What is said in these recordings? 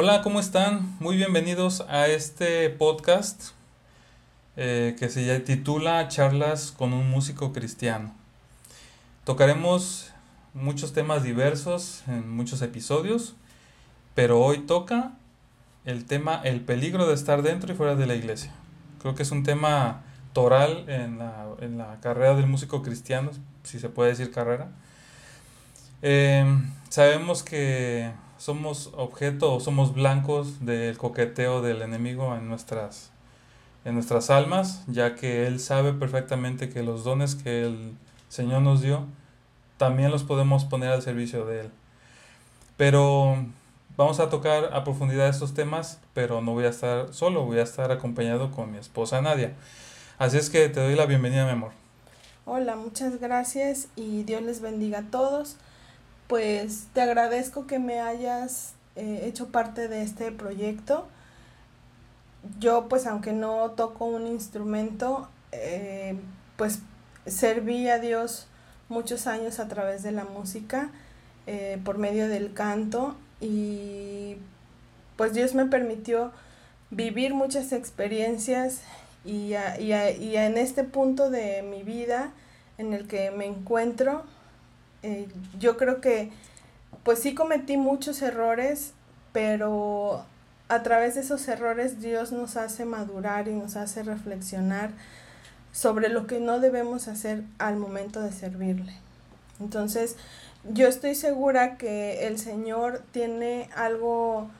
Hola, ¿cómo están? Muy bienvenidos a este podcast eh, que se titula Charlas con un músico cristiano. Tocaremos muchos temas diversos en muchos episodios, pero hoy toca el tema el peligro de estar dentro y fuera de la iglesia. Creo que es un tema toral en la, carrera del músico cristiano, si se puede decir carrera. Eh, sabemos que somos objeto o somos blancos del coqueteo del enemigo en nuestras, en nuestras almas, ya que Él sabe perfectamente que los dones que el Señor nos dio, también los podemos poner al servicio de Él. Pero vamos a tocar a profundidad estos temas, pero no voy a estar solo, voy a estar acompañado con mi esposa Nadia. Así es que te doy la bienvenida, mi amor. Hola, muchas gracias y Dios les bendiga a todos pues te agradezco que me hayas eh, hecho parte de este proyecto. Yo pues aunque no toco un instrumento, eh, pues serví a Dios muchos años a través de la música, eh, por medio del canto y pues Dios me permitió vivir muchas experiencias y, y en este punto de mi vida en el que me encuentro, eh, yo creo que pues sí cometí muchos errores, pero a través de esos errores Dios nos hace madurar y nos hace reflexionar sobre lo que no debemos hacer al momento de servirle. Entonces, yo estoy segura que el Señor tiene algo,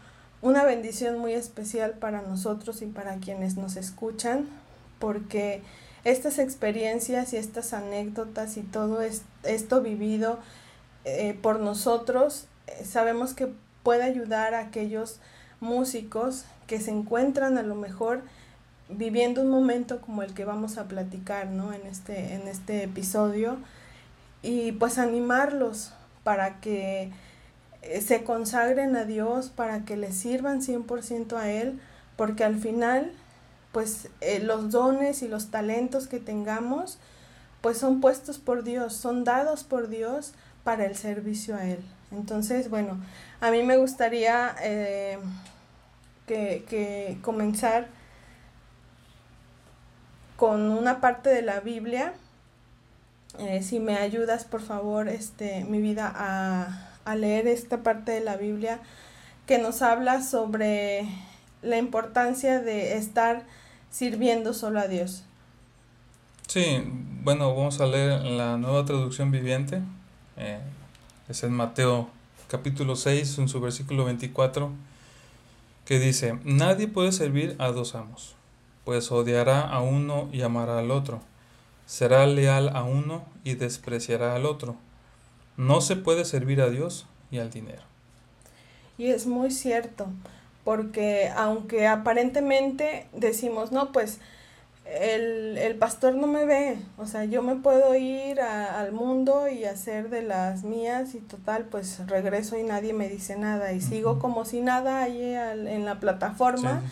una bendición muy especial para nosotros y para quienes nos escuchan, porque estas experiencias y estas anécdotas y todo esto vivido eh, por nosotros, eh, sabemos que puede ayudar a aquellos músicos que se encuentran a lo mejor viviendo un momento como el que vamos a platicar ¿no? en, este, en este episodio y pues animarlos para que eh, se consagren a Dios, para que le sirvan 100% a Él, porque al final pues eh, los dones y los talentos que tengamos, pues son puestos por Dios, son dados por Dios para el servicio a Él. Entonces, bueno, a mí me gustaría eh, que, comenzar con una parte de la Biblia. Eh, si me ayudas, por favor, este, mi vida, a, a leer esta parte de la Biblia que nos habla sobre la importancia de estar sirviendo solo a Dios. Sí, bueno, vamos a leer la nueva traducción viviente. Eh, es en Mateo capítulo 6, en su versículo 24, que dice, Nadie puede servir a dos amos, pues odiará a uno y amará al otro. Será leal a uno y despreciará al otro. No se puede servir a Dios y al dinero. Y es muy cierto porque aunque aparentemente decimos, no, pues el, pastor no me ve, o sea, yo me puedo ir al mundo y hacer de las mías y total, pues regreso y nadie me dice nada y sigo como si nada ahí en la plataforma,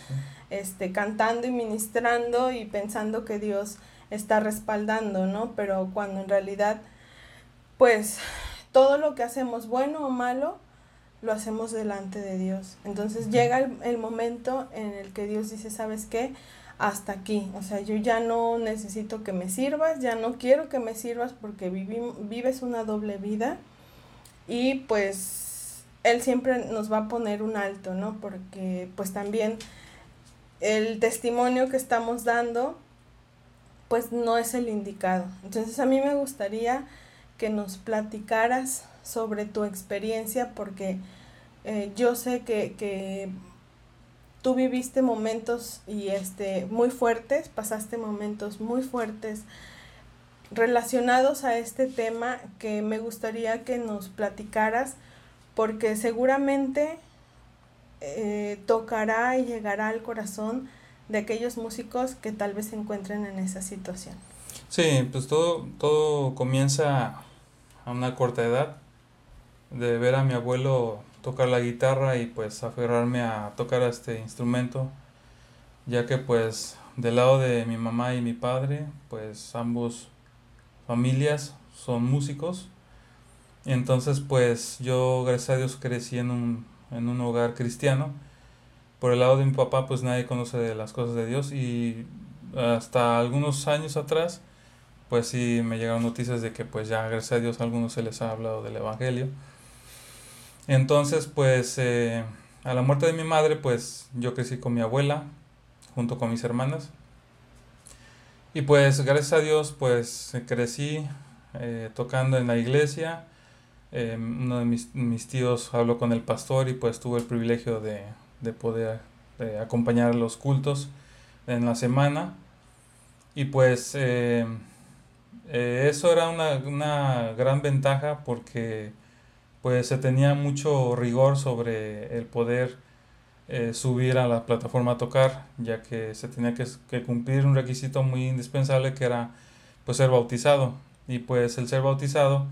este, cantando y ministrando y pensando que Dios está respaldando, ¿no? Pero cuando en realidad, pues todo lo que hacemos, bueno o malo, lo hacemos delante de Dios. Entonces llega el, momento en el que Dios dice, ¿sabes qué? Hasta aquí. O sea, yo ya no necesito que me sirvas, ya no quiero que me sirvas porque vives una doble vida. Y pues Él siempre nos va a poner un alto, ¿no? Porque pues también el testimonio que estamos dando, pues no es el indicado. Entonces a mí me gustaría que nos platicaras sobre tu experiencia porque eh, yo sé que, que, tú viviste momentos y este muy fuertes, pasaste momentos muy fuertes relacionados a este tema que me gustaría que nos platicaras porque seguramente eh, tocará y llegará al corazón de aquellos músicos que tal vez se encuentren en esa situación. Sí, pues todo, todo comienza a una corta edad de ver a mi abuelo tocar la guitarra y pues aferrarme a tocar este instrumento, ya que pues del lado de mi mamá y mi padre, pues ambos familias son músicos. Entonces pues yo gracias a Dios crecí en un, en un hogar cristiano por el lado de mi papá pues nadie conoce las cosas de Dios y hasta algunos años atrás pues sí me llegaron noticias de que pues ya gracias a Dios a algunos se les ha hablado del Evangelio. Entonces pues eh, a la muerte de mi madre pues yo crecí con mi abuela junto con mis hermanas. Y pues gracias a Dios pues crecí eh, tocando en la iglesia. Eh, uno de mis, mis, tíos habló con el pastor y pues tuve el privilegio de, de poder acompañar los cultos en la semana. Y pues eh, eso era una, una, gran ventaja porque pues se tenía mucho rigor sobre el poder eh, subir a la plataforma a tocar, ya que se tenía que, que, cumplir un requisito muy indispensable que era pues ser bautizado. Y pues el ser bautizado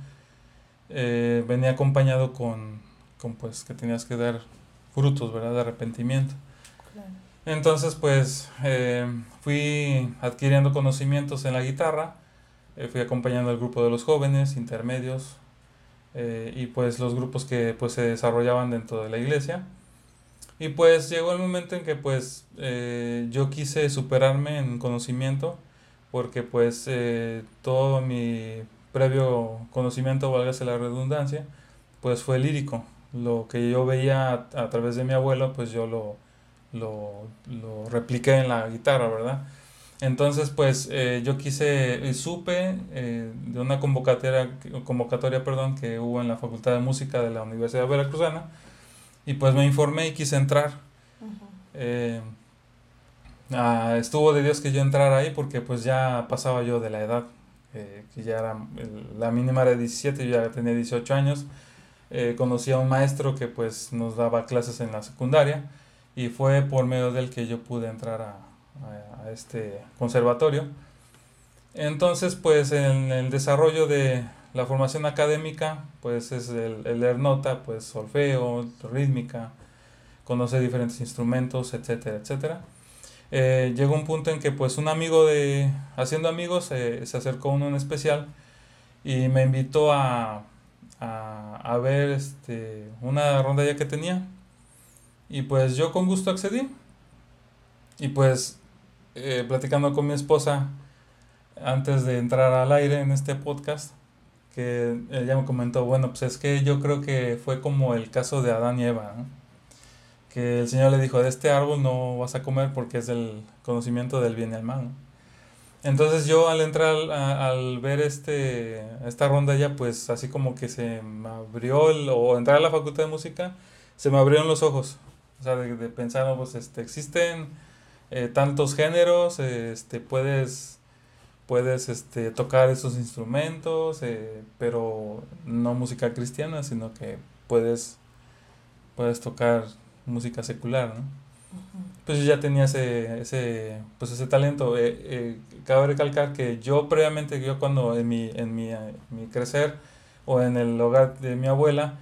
eh, venía acompañado con, con, pues que tenías que dar frutos, ¿verdad? De arrepentimiento. Entonces pues fui adquiriendo conocimientos en la guitarra eh, fui acompañando al grupo de los jóvenes, intermedios eh, y pues los grupos que pues se desarrollaban dentro de la iglesia. Y pues llegó el momento en que pues eh, yo quise superarme en conocimiento porque pues todo mi previo conocimiento, válgase la redundancia, pues fue lírico. Lo que yo veía a, través de mi abuelo, pues yo lo, lo, lo repliqué en la guitarra, ¿verdad? Entonces, pues eh, yo quise, supe eh, de una convocatoria, convocatoria perdón, que hubo en la Facultad de Música de la Universidad Veracruzana y pues me informé y quise entrar. Eh, ah, estuvo de Dios que yo entrara ahí porque pues ya pasaba yo de la edad, que ya era, la mínima era 17, yo ya tenía 18 años. conocí a un maestro que pues nos daba clases en la secundaria y fue por medio del que yo pude entrar a, a, este conservatorio. Entonces, pues en el desarrollo de la formación académica, pues es el, el leer nota, pues solfeo, rítmica, conocer diferentes instrumentos, etcétera, etcétera. Eh, llegó un punto en que pues un amigo de, haciendo amigos, eh, se acercó uno en especial y me invitó a, a, a, ver este, una ronda ya que tenía. Y pues yo con gusto accedí. Y pues eh, platicando con mi esposa antes de entrar al aire en este podcast, que ella me comentó, bueno, pues es que yo creo que fue como el caso de Adán y Eva, que el Señor le dijo, de este árbol no vas a comer porque es el conocimiento del bien y el mal. Entonces yo al entrar, al, ver este, esta ronda ya, pues así como que se me abrió, o entrar a la facultad de música, se me abrieron los ojos. O sea, de, de pensar, pues este, existen eh, tantos géneros, este, puedes, puedes este, tocar esos instrumentos, eh, pero no música cristiana, sino que puedes, puedes tocar música secular, ¿no? Pues yo ya tenía ese, ese, pues ese talento. Eh, cabe recalcar que yo previamente, yo cuando en mi, en mi, mi crecer o en el hogar de mi abuela,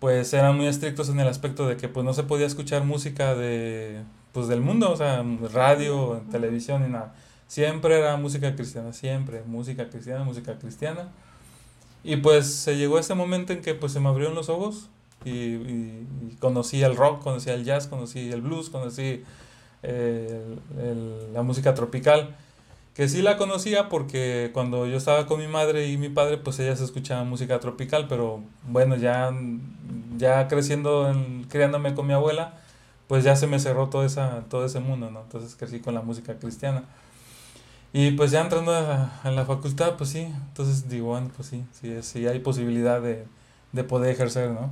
pues eran muy estrictos en el aspecto de que pues no se podía escuchar música de pues del mundo, o sea, radio, televisión y nada. Siempre era música cristiana, siempre, música cristiana, música cristiana. Y pues se llegó ese momento en que pues se me abrieron los ojos y, conocí el rock, conocí el jazz, conocí el blues, conocí la música tropical, que sí la conocía porque cuando yo estaba con mi madre y mi padre, pues ellas escuchaban música tropical, pero bueno, ya, ya creciendo, criándome con mi abuela, pues ya se me cerró todo, esa, todo ese mundo, ¿no? Entonces crecí con la música cristiana. Y pues ya entrando a, la facultad, pues sí, entonces digo, bueno, pues sí, sí, sí hay posibilidad de, de poder ejercer, ¿no?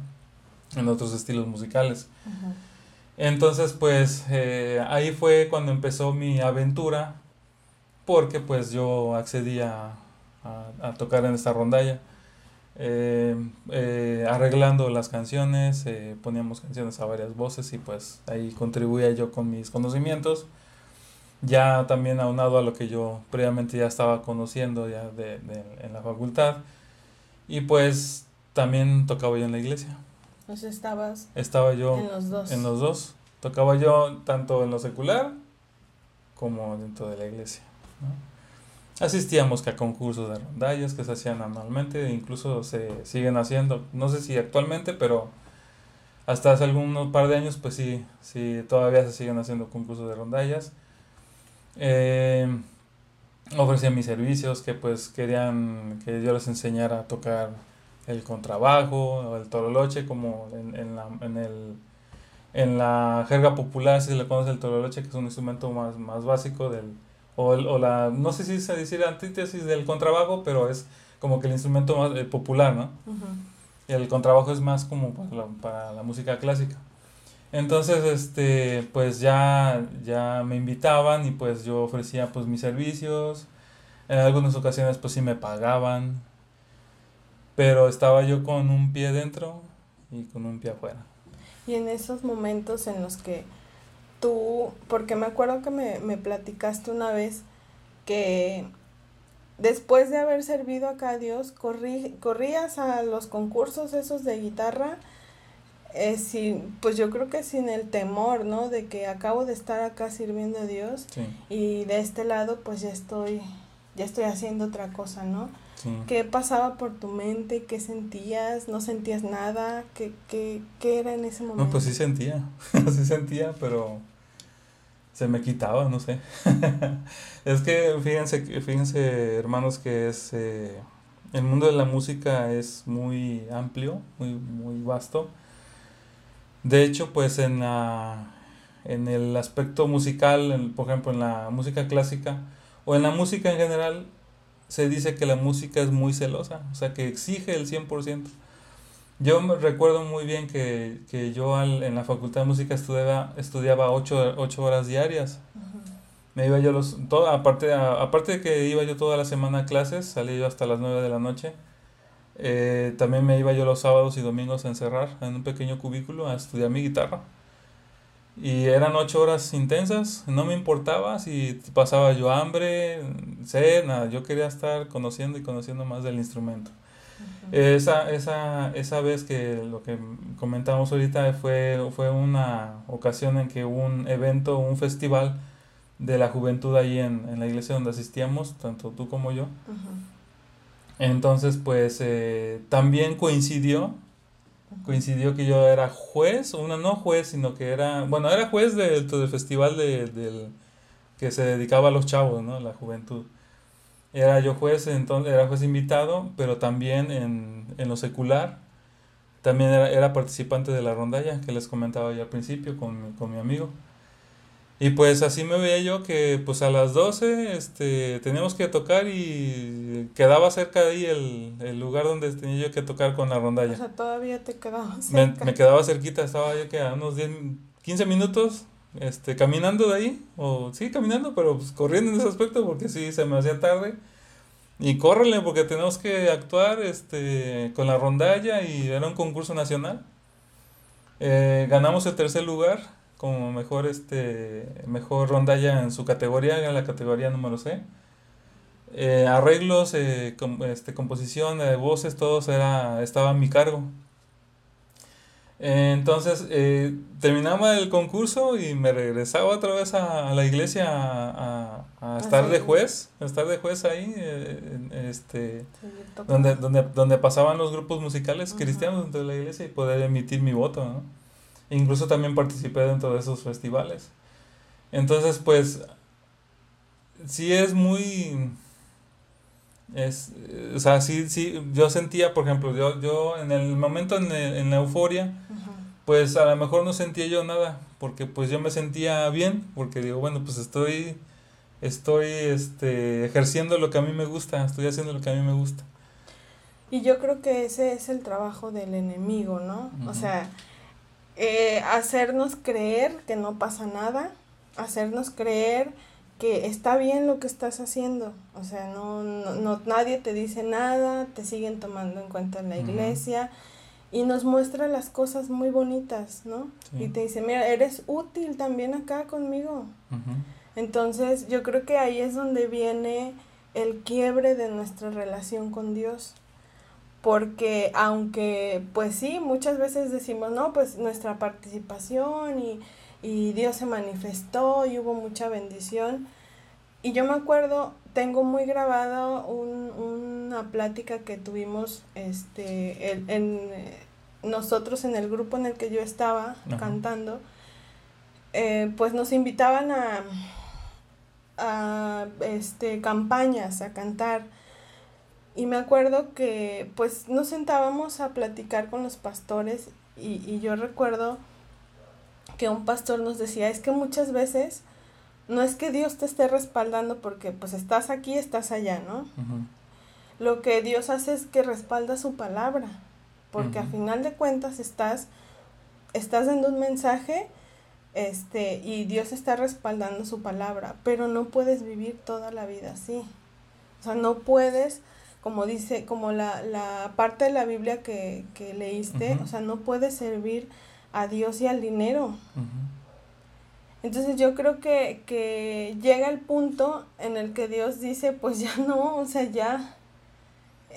En otros estilos musicales. Entonces, pues eh, ahí fue cuando empezó mi aventura, porque pues yo accedí a, a, a tocar en esta rondalla. Eh, eh, arreglando las canciones, eh, poníamos canciones a varias voces y pues ahí contribuía yo con mis conocimientos, ya también aunado a lo que yo previamente ya estaba conociendo ya de, en la facultad y pues también tocaba yo en la iglesia. Pues estabas Estaba yo en los dos. En los dos. Tocaba yo tanto en lo secular como dentro de la iglesia. Asistíamos a concursos de rondallas que se hacían anualmente, incluso se siguen haciendo, no sé si actualmente, pero hasta hace algunos par de años, pues sí, sí, todavía se siguen haciendo concursos de rondallas. Eh, ofrecía mis servicios, que pues querían que yo les enseñara a tocar el contrabajo o el toroloche, como en, en, la, en, el, en la jerga popular, si se le conoce el toroloche, que es un instrumento más, más básico del, o, o la, no sé si se dice la antítesis del contrabajo, pero es como que el instrumento más eh, popular, ¿no? El contrabajo es más como para la, para la, música clásica. Entonces, este, pues ya, ya me invitaban y pues yo ofrecía pues mis servicios. En algunas ocasiones pues sí me pagaban. Pero estaba yo con un pie dentro y con un pie afuera. Y en esos momentos en los que tú, porque me acuerdo que me, me platicaste una vez que después de haber servido acá a Dios, corrí, corrías a los concursos esos de guitarra, eh, sin, pues yo creo que sin el temor, ¿no? De que acabo de estar acá sirviendo a Dios y de este lado pues ya estoy, ya estoy haciendo otra cosa, ¿no? ¿Qué pasaba por tu mente? ¿Qué sentías? ¿No sentías nada? ¿Qué, qué, qué era en ese momento? No, pues sí sentía, sí sentía, pero se me quitaba, no sé. es que fíjense, fíjense hermanos que es eh, el mundo de la música es muy amplio, muy, muy vasto. De hecho, pues en la, en el aspecto musical, por ejemplo, en la música clásica o en la música en general, se dice que la música es muy celosa, o sea, que exige el 100%. Yo me recuerdo muy bien que, que yo al, en la Facultad de Música estudiaba, estudiaba ocho, ocho horas diarias. Me iba yo los... Todo, aparte, aparte de que iba yo toda la semana a clases, salía yo hasta las 9 de la noche. Eh, también me iba yo los sábados y domingos a encerrar en un pequeño cubículo a estudiar mi guitarra. Y eran ocho horas intensas, no me importaba si pasaba yo hambre, sed, nada, yo quería estar conociendo y conociendo más del instrumento. Esa, esa, esa vez que lo que comentamos ahorita fue, fue una ocasión en que hubo un evento, un festival de la juventud ahí en, en la iglesia donde asistíamos, tanto tú como yo. Entonces, pues eh, también coincidió, coincidió que yo era juez, una no juez, sino que era, bueno, era juez del, del festival de, del, que se dedicaba a los chavos, ¿no? La juventud. Era yo juez, entonces era juez invitado, pero también en, en lo secular. También era, era, participante de la rondalla que les comentaba yo al principio con, con mi amigo. Y pues así me veía yo que pues a las 12 este, teníamos que tocar y quedaba cerca de ahí el, el lugar donde tenía yo que tocar con la rondalla. O sea, todavía te quedaba cerca. Me, me quedaba cerquita, estaba yo que a unos 10, 15 minutos este, caminando de ahí, o sí, caminando, pero pues corriendo en ese aspecto porque sí, se me hacía tarde. Y córrele porque tenemos que actuar este, con la rondalla y era un concurso nacional. Eh, ganamos el tercer lugar como mejor, este, mejor rondalla en su categoría, en la categoría número C. Eh, arreglos, eh, este, composición, voces, todos era, estaba a mi cargo entonces, eh, terminaba el concurso y me regresaba otra vez a, la iglesia a, a, estar de juez, a estar de juez ahí, eh, este, donde, donde, donde pasaban los grupos musicales cristianos dentro de la iglesia y poder emitir mi voto, ¿no? Incluso también participé dentro de esos festivales. Entonces, pues, sí es muy es, o sea, sí, sí, yo sentía, por ejemplo, yo, yo en el momento en, en la euforia, pues a lo mejor no sentía yo nada, porque pues yo me sentía bien, porque digo, bueno, pues estoy, estoy este, ejerciendo lo que a mí me gusta, estoy haciendo lo que a mí me gusta. Y yo creo que ese es el trabajo del enemigo, ¿no? O sea, eh, hacernos creer que no pasa nada, hacernos creer que está bien lo que estás haciendo, o sea, no, no, nadie te dice nada, te siguen tomando en cuenta en la iglesia y nos muestra las cosas muy bonitas, ¿no? Y te dice, mira, eres útil también acá conmigo. Entonces, yo creo que ahí es donde viene el quiebre de nuestra relación con Dios. Porque aunque, pues sí, muchas veces decimos, no, pues nuestra participación y y Dios se manifestó y hubo mucha bendición. Y yo me acuerdo, tengo muy grabado un, una plática que tuvimos este, en, nosotros en el grupo en el que yo estaba cantando, eh, pues nos invitaban a, a este, campañas, a cantar. Y me acuerdo que pues nos sentábamos a platicar con los pastores y, y yo recuerdo que un pastor nos decía, es que muchas veces no es que Dios te esté respaldando porque pues estás aquí, estás allá, ¿no? Lo que Dios hace es que respalda su palabra, porque a final de cuentas estás, estás dando un mensaje este, y Dios está respaldando su palabra, pero no puedes vivir toda la vida así. O sea, no puedes, como dice, como la, la parte de la Biblia que, que leíste, o sea, no puedes servir a Dios y al dinero. Entonces yo creo que, que llega el punto en el que Dios dice, pues ya no, o sea, ya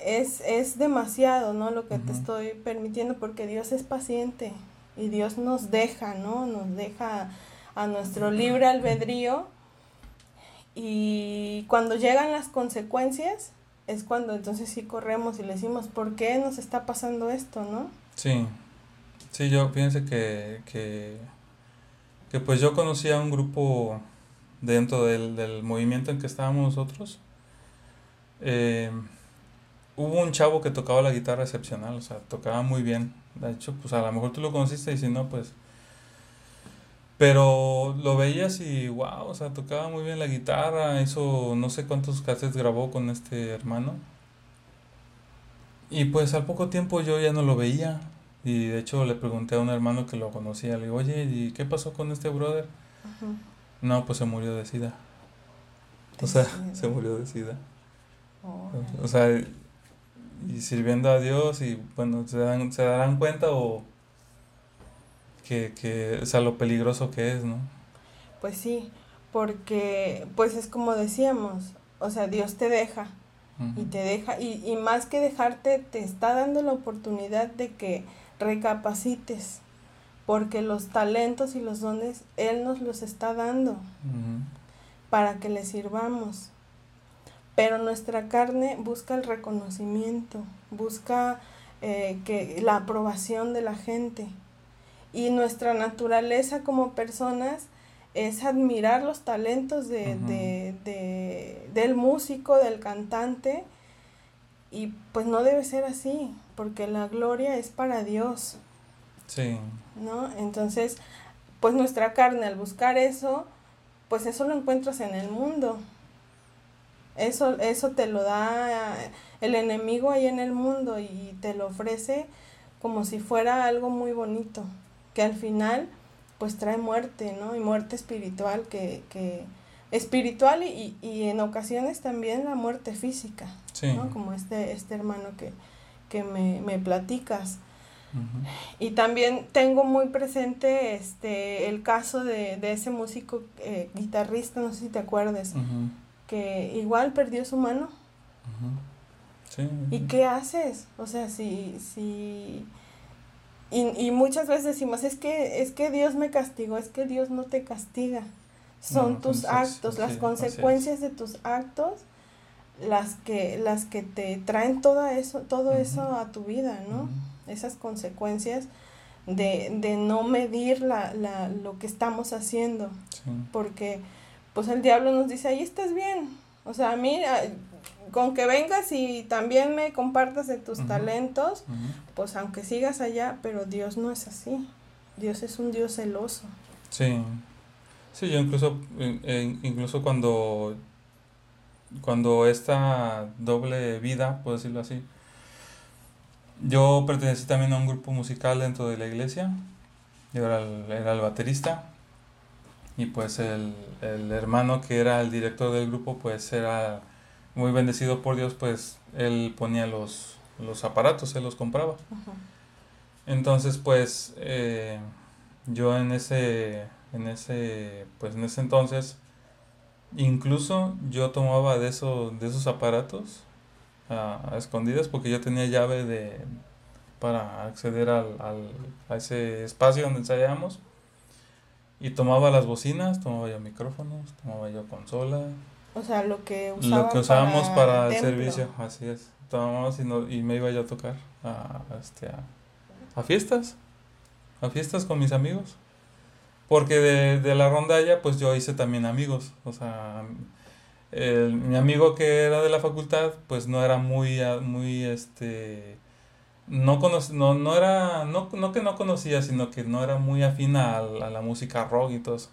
es, es demasiado, ¿no? Lo que te estoy permitiendo, porque Dios es paciente y Dios nos deja, ¿no? Nos deja a nuestro libre albedrío y cuando llegan las consecuencias es cuando entonces sí corremos y le decimos, ¿por qué nos está pasando esto, no? Sí, sí, yo pienso que, que, que pues yo conocí a un grupo dentro del, del movimiento en que estábamos nosotros. Eh, hubo un chavo que tocaba la guitarra excepcional, o sea, tocaba muy bien. De hecho, pues a lo mejor tú lo conociste y si no, pues... Pero lo veías y wow, o sea, tocaba muy bien la guitarra, hizo no sé cuántos cassettes grabó con este hermano. Y pues al poco tiempo yo ya no lo veía. Y de hecho le pregunté a un hermano que lo conocía, le digo, oye, ¿y qué pasó con este brother? No, pues se murió de sida. O sea, se murió de sida. O sea, y sirviendo a Dios y bueno, se, dan, se darán cuenta o que, que, o sea, lo peligroso que es, ¿no? Pues sí, porque pues es como decíamos, o sea, Dios te deja y te deja, y, y más que dejarte, te está dando la oportunidad de que recapacites, porque los talentos y los dones Él nos los está dando para que le sirvamos pero nuestra carne busca el reconocimiento, busca eh, que, la aprobación de la gente. Y nuestra naturaleza como personas es admirar los talentos de, del músico, del cantante, y pues no debe ser así, porque la gloria es para Dios. Sí. ¿No? Entonces, pues nuestra carne al buscar eso, pues eso lo encuentras en el mundo. Eso, eso te lo da el enemigo ahí en el mundo y te lo ofrece como si fuera algo muy bonito, que al final pues trae muerte, ¿no? Y muerte espiritual, que, que espiritual y, y en ocasiones también la muerte física, ¿no? Como este, este hermano que, que me, me platicas. Y también tengo muy presente este el caso de, de ese músico eh, guitarrista, no sé si te acuerdas, que igual perdió su mano. ¿Y qué haces? O sea, si, si, y, y, muchas veces decimos, es que, es que Dios me castigó, es que Dios no te castiga. Son tus actos, las consecuencias de tus actos, las que, las que te traen todo eso, todo eso a tu vida, ¿no? Esas consecuencias de, de no medir la, la, lo que estamos haciendo. Porque pues el diablo nos dice, ahí estás bien. O sea, mira, con que vengas y también me compartas de tus talentos, pues aunque sigas allá, pero Dios no es así. Dios es un Dios celoso. Sí. Sí, yo incluso, incluso cuando, cuando esta doble vida, puedo decirlo así, yo pertenecí también a un grupo musical dentro de la iglesia. Yo era era el baterista y pues el, el, hermano que era el director del grupo pues era muy bendecido por Dios pues él ponía los, los aparatos, él los compraba. Entonces pues eh, yo en ese, en ese, pues en ese entonces incluso yo tomaba de, eso, de esos aparatos a, escondidas porque yo tenía llave de para acceder al, al, a ese espacio donde ensayábamos y tomaba las bocinas, tomaba yo micrófonos, tomaba yo consola. O sea, lo que Lo que usábamos para, el servicio, así es. Tomábamos y, no, y me iba yo a tocar a, este, a, a fiestas, a fiestas con mis amigos. Porque de, de la rondalla, pues yo hice también amigos. O sea, el, mi amigo que era de la facultad, pues no era muy, muy, este, no, no, no era, no, no que no conocía, sino que no era muy afina a, la música rock y todo eso.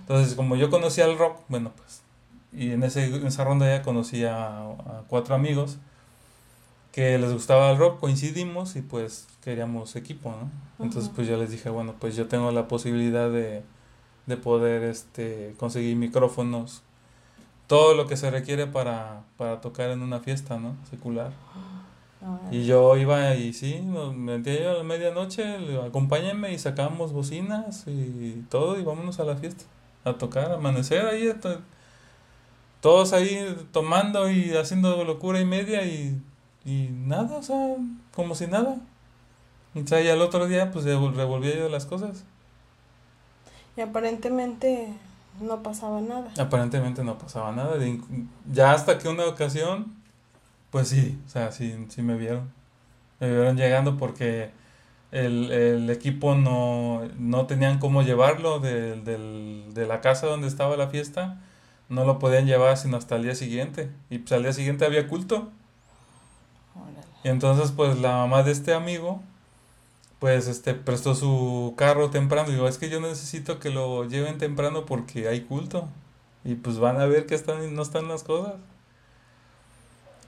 Entonces, como yo conocía el rock, bueno, pues, y en, ese, en esa ronda ya conocí a, cuatro amigos que les gustaba el rock, coincidimos y pues queríamos equipo, ¿no? Entonces, pues yo les dije, bueno, pues yo tengo la posibilidad de, de poder este, conseguir micrófonos, todo lo que se requiere para, para tocar en una fiesta, ¿no? Secular. Y yo iba y sí, nos metía yo a la medianoche, acompáñenme y sacábamos bocinas y todo y vámonos a la fiesta, a tocar, amanecer ahí, todos ahí tomando y haciendo locura y media y, y nada, o sea, como si nada. Y al otro día pues revolvía yo las cosas. Y aparentemente no pasaba nada. Aparentemente no pasaba nada. Ya hasta que una ocasión pues sí, o sea, sí, sí me vieron. Me vieron llegando porque el, el equipo no, no tenían cómo llevarlo de, de la casa donde estaba la fiesta. No lo podían llevar sino hasta el día siguiente. Y pues al día siguiente había culto. Y entonces pues la mamá de este amigo pues este prestó su carro temprano. Digo, es que yo necesito que lo lleven temprano porque hay culto. Y pues van a ver que están, no están las cosas.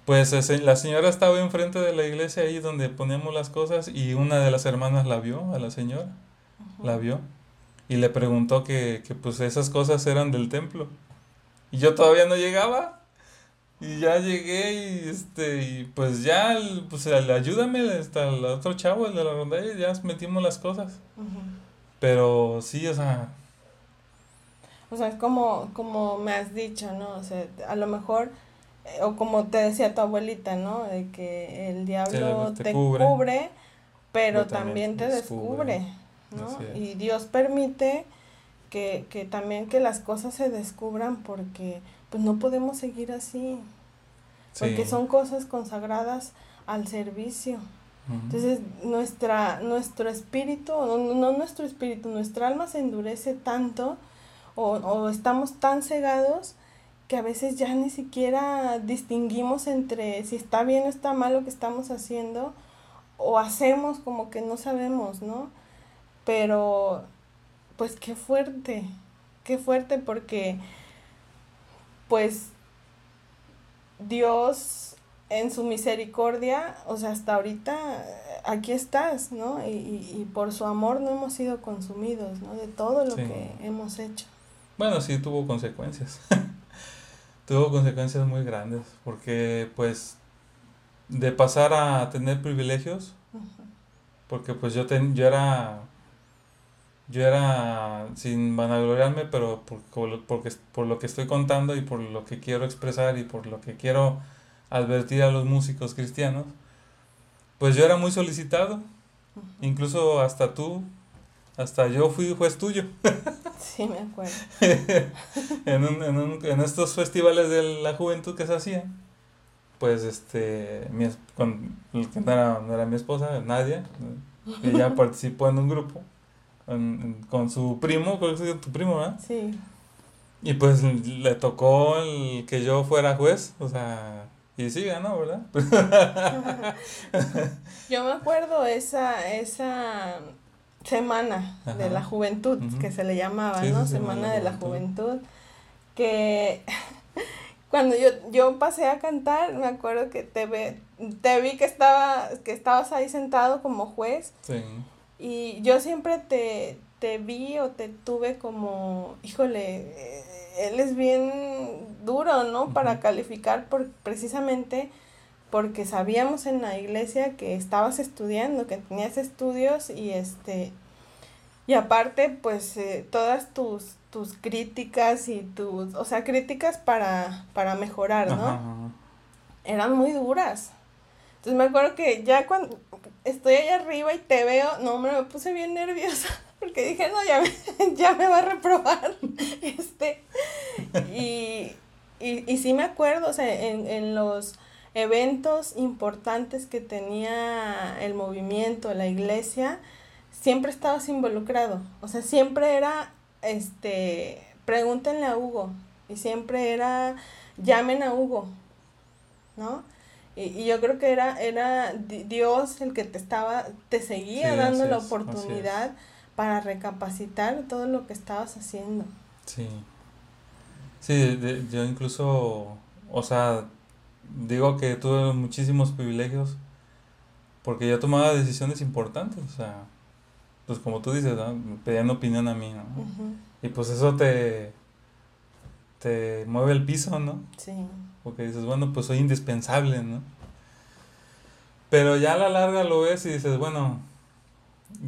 Pues la señora estaba enfrente de la iglesia ahí donde poníamos las cosas y una de las hermanas la vio, a la señora, la vio y le preguntó que, que pues esas cosas eran del templo. Y yo todavía no llegaba. Y ya llegué y este y pues ya pues ayúdame hasta el otro chavo, el de la rondalla, y ya metimos las cosas. Pero sí, o sea, o sea, es como como me has dicho, ¿no? O sea, a lo mejor o como te decía tu abuelita, ¿no? De que el diablo te, cubre, pero también, te descubre, ¿no? Y Dios permite que, que también que las cosas se descubran porque pues no podemos seguir así, porque son cosas consagradas al servicio. Entonces nuestra, nuestro espíritu, no, no, nuestro espíritu, nuestra alma se endurece tanto o, o estamos tan cegados que a veces ya ni siquiera distinguimos entre si está bien o está mal lo que estamos haciendo o hacemos como que no sabemos, ¿no? Pero pues qué fuerte, qué fuerte porque pues Dios en su misericordia, o sea, hasta ahorita aquí estás, ¿no? Y, y, por su amor no hemos sido consumidos, ¿no? De todo lo que hemos hecho. Bueno, sí tuvo consecuencias. tuvo consecuencias muy grandes, porque pues de pasar a tener privilegios, porque pues yo, ten, yo era, yo era, sin vanagloriarme, pero por, porque, por lo que estoy contando y por lo que quiero expresar y por lo que quiero advertir a los músicos cristianos, pues yo era muy solicitado, incluso hasta tú, hasta yo fui juez tuyo. Sí, me acuerdo. en, un, en, un, en, estos festivales de la juventud que se hacían, pues este, mi, con, que no era, no era mi esposa, Nadia, ella participó en un grupo con su primo, creo que es tu primo, ¿verdad? Sí. Y pues le tocó el que yo fuera juez, o sea, y sí ganó, ¿verdad? yo me acuerdo esa, esa semana de la juventud, que se le llamaba, ¿no? Semana de la juventud, que cuando yo, yo pasé a cantar, me acuerdo que te, ve, te vi que, estaba, que estabas ahí sentado como juez. Y yo siempre te, te vi o te tuve como, híjole, eh, él es bien duro, ¿no? Para calificar por, precisamente porque sabíamos en la iglesia que estabas estudiando, que tenías estudios y este y aparte pues eh, todas tus tus críticas y tus, o sea, críticas para para mejorar, ¿no? Eran muy duras. Entonces me acuerdo que ya cuando estoy allá arriba y te veo, no, hombre, me puse bien nerviosa porque dije, no, ya me, ya me va a reprobar. este, y, y, y sí me acuerdo, o sea, en, en los eventos importantes que tenía el movimiento, la iglesia, siempre estabas involucrado. O sea, siempre era, este, pregúntenle a Hugo. Y siempre era, llamen a Hugo. ¿No? Y, yo creo que era, era Dios el que te estaba, te seguía dando la oportunidad para recapacitar todo lo que estabas haciendo. Sí. Sí, yo incluso, o sea, digo que tuve muchísimos privilegios porque yo tomaba decisiones importantes, o sea, pues como tú dices, ¿no? pedían opinión a mí, ¿no? Y pues eso te, te mueve el piso, ¿no? Sí. Porque dices, bueno, pues soy indispensable, ¿no? Pero ya a la larga lo ves y dices, bueno,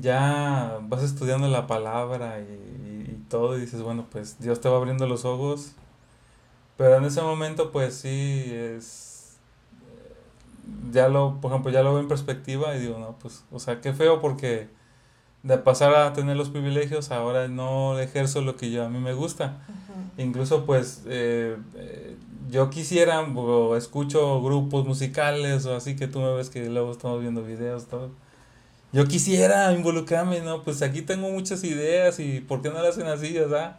ya vas estudiando la palabra y, y todo y dices, bueno, pues Dios te va abriendo los ojos. Pero en ese momento, pues sí, es ya lo, por ejemplo, ya lo veo en perspectiva y digo, no, pues, o sea, qué feo porque de pasar a tener los privilegios, ahora no ejerzo lo que yo a mí me gusta. Incluso, pues, eh, eh, yo quisiera, o escucho grupos musicales o así que tú me ves que luego estamos viendo videos, todo. Yo quisiera involucrarme, ¿no? Pues aquí tengo muchas ideas y ¿por qué no las hacen así, verdad?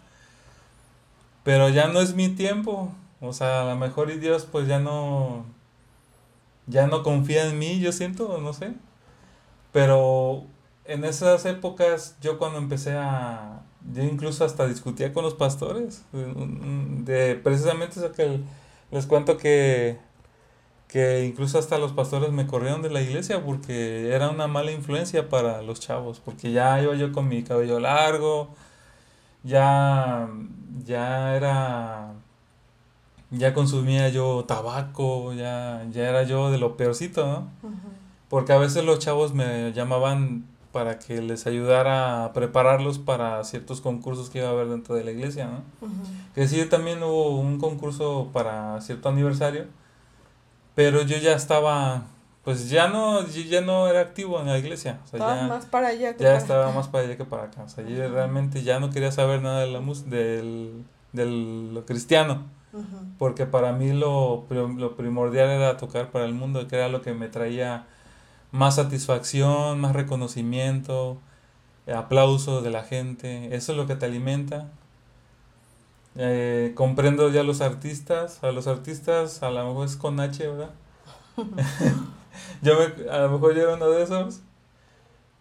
Pero ya no es mi tiempo. O sea, a lo mejor y Dios pues ya no, ya no confía en mí, yo siento, no sé. Pero en esas épocas, yo cuando empecé a, yo incluso hasta discutía con los pastores, de, precisamente eso que les cuento que, que incluso hasta los pastores me corrieron de la iglesia porque era una mala influencia para los chavos, porque ya iba yo con mi cabello largo, ya, ya era ya consumía yo tabaco, ya, ya era yo de lo peorcito, ¿no? Porque a veces los chavos me llamaban para que les ayudara a prepararlos para ciertos concursos que iba a haber dentro de la iglesia, ¿no? Que sí, también hubo un concurso para cierto aniversario, pero yo ya estaba, pues ya no, ya no era activo en la iglesia. O sea, ya, más para allá que Ya estaba más para allá que para acá. O sea, yo realmente ya no quería saber nada de la música, del, del lo cristiano. Porque para mí lo, lo primordial era tocar para el mundo, que era lo que me traía más satisfacción, más reconocimiento, aplauso de la gente. Eso es lo que te alimenta. Eh, comprendo ya los artistas. A los artistas a lo mejor es con H, ¿verdad? yo a lo mejor yo era uno de esos.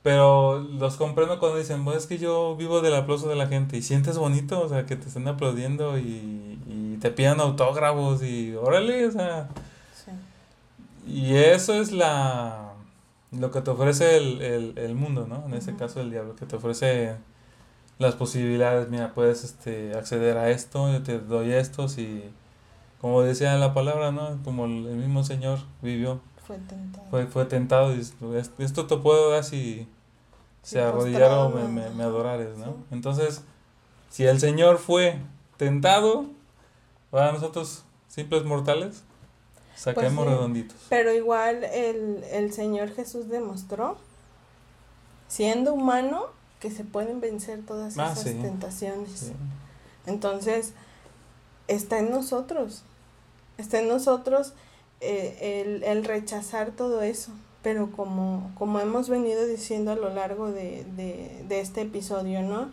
Pero los comprendo cuando dicen, pues es que yo vivo del aplauso de la gente y sientes bonito, o sea, que te estén aplaudiendo y, y te pidan autógrafos y órale, o sea. Y eso es la lo que te ofrece el, el, el mundo, ¿no? En ese caso el diablo, que te ofrece las posibilidades, mira, puedes este, acceder a esto, yo te doy esto, y como decía la palabra, ¿no? Como el mismo Señor vivió. Fue tentado. Fue, fue tentado y esto te puedo dar si se arrodillaron o me, me, adorares, ¿no? Entonces, si el Señor fue tentado, para nosotros simples mortales, saquemos pues redonditos. Pero igual el, el Señor Jesús demostró, siendo humano, que se pueden vencer todas ah, esas tentaciones. Entonces, está en nosotros, está en nosotros eh, el, el rechazar todo eso pero como, como hemos venido diciendo a lo largo de, este episodio, ¿no?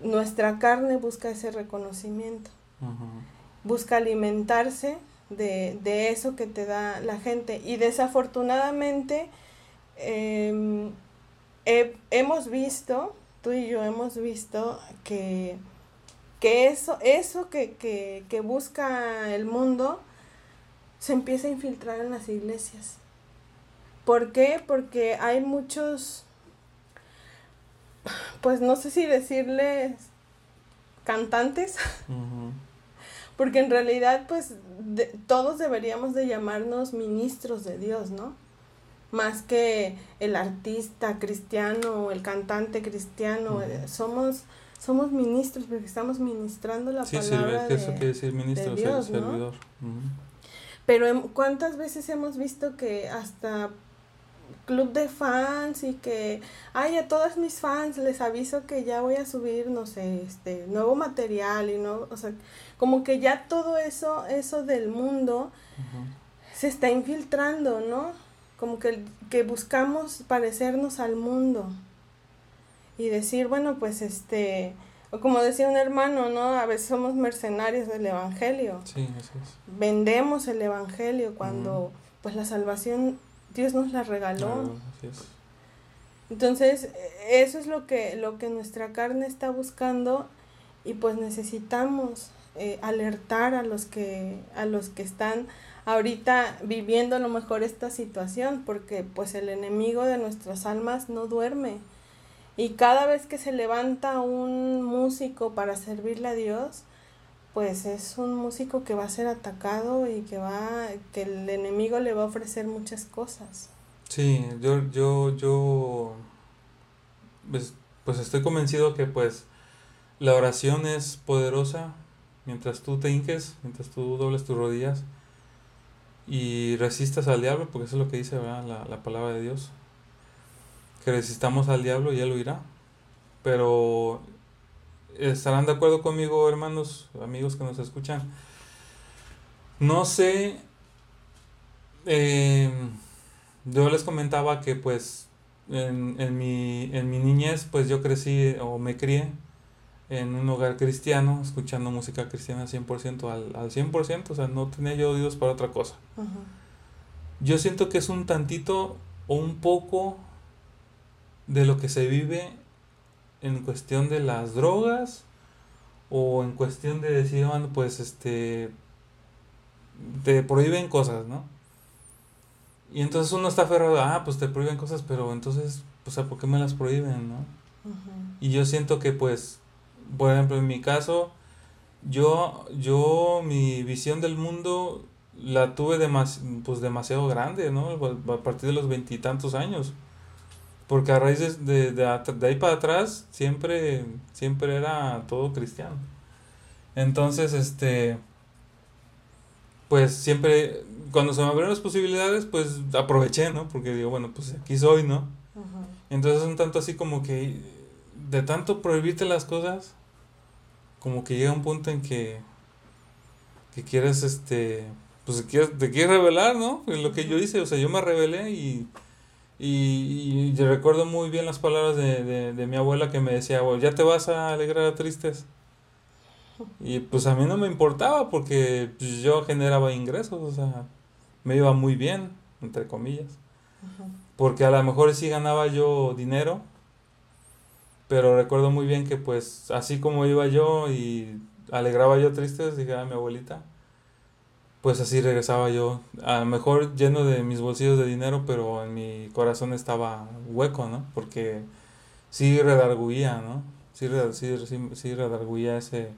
Nuestra carne busca ese reconocimiento, busca alimentarse de, eso que te da la gente. Y desafortunadamente em, hemos visto, tú y yo hemos visto que, que eso, eso que, que, que busca el mundo se empieza a infiltrar en las iglesias ¿Por qué? Porque hay muchos, pues no sé si decirles cantantes, porque en realidad pues todos deberíamos de llamarnos ministros de Dios, ¿no? Más que el artista cristiano o el cantante cristiano, eh, somos somos ministros porque estamos ministrando la palabra de, eso quiere decir ministro, Dios, servidor. Pero ¿cuántas veces hemos visto que hasta club de fans y que, ay, a todas mis fans les aviso que ya voy a subir, no sé, este, nuevo material y no, o sea, como que ya todo eso, eso del mundo, se está infiltrando, ¿no? Como que, que buscamos parecernos al mundo y decir, bueno, pues este, o como decía un hermano, ¿no? A veces somos mercenarios del Evangelio. Sí, así es. Vendemos el Evangelio cuando pues la salvación Dios nos la regaló. así es. Entonces, eso es lo que, lo que nuestra carne está buscando y pues necesitamos eh, alertar a los que, a los que están ahorita viviendo a lo mejor esta situación, porque pues el enemigo de nuestras almas no duerme. Y cada vez que se levanta un músico para servirle a Dios, pues es un músico que va a ser atacado y que va, que el enemigo le va a ofrecer muchas cosas. Sí, yo, yo, yo, pues, pues estoy convencido que pues la oración es poderosa mientras tú te hinques, mientras tú dobles tus rodillas y resistas al diablo, porque eso es lo que dice La, la palabra de Dios que resistamos al diablo y él huirá. Pero estarán de acuerdo conmigo, hermanos, amigos que nos escuchan. No sé, eh, yo les comentaba que pues en, en, mi, en mi niñez pues yo crecí o me crié en un hogar cristiano, escuchando música cristiana 100%, al, al 100%, o sea, no tenía yo oídos para otra cosa. Yo siento que es un tantito o un poco de lo que se vive en cuestión de las drogas o en cuestión de decir, bueno, pues este, te prohíben cosas, ¿no? Y entonces uno está aferrado, ah, pues te prohíben cosas, pero entonces, o sea, ¿por qué me las prohíben, no? Y yo siento que, pues, por ejemplo, en mi caso, yo, yo, mi visión del mundo la tuve demas, pues demasiado grande, ¿no? A partir de los veintitantos años. Porque a raíz de, de, ahí para atrás siempre, siempre era todo cristiano. Entonces, este, pues siempre, cuando se me abrieron las posibilidades, pues aproveché, ¿no? Porque digo, bueno, pues aquí soy, ¿no? Entonces un tanto así como que de tanto prohibirte las cosas, como que llega un punto en que, que quieres, este, pues te quieres revelar, ¿no? lo que yo hice, o sea, yo me rebelé y y, yo recuerdo muy bien las palabras de, de, mi abuela que me decía, ya te vas a alegrar a tristes. Y pues a mí no me importaba porque pues, yo generaba ingresos, o sea, me iba muy bien, entre comillas. Porque a lo mejor sí ganaba yo dinero, pero recuerdo muy bien que pues así como iba yo y alegraba yo tristes, dije a mi abuelita, pues así regresaba yo, a lo mejor lleno de mis bolsillos de dinero, pero en mi corazón estaba hueco, ¿no? Porque sí redarguía, ¿no? Sí, sí, sí, redarguía ese,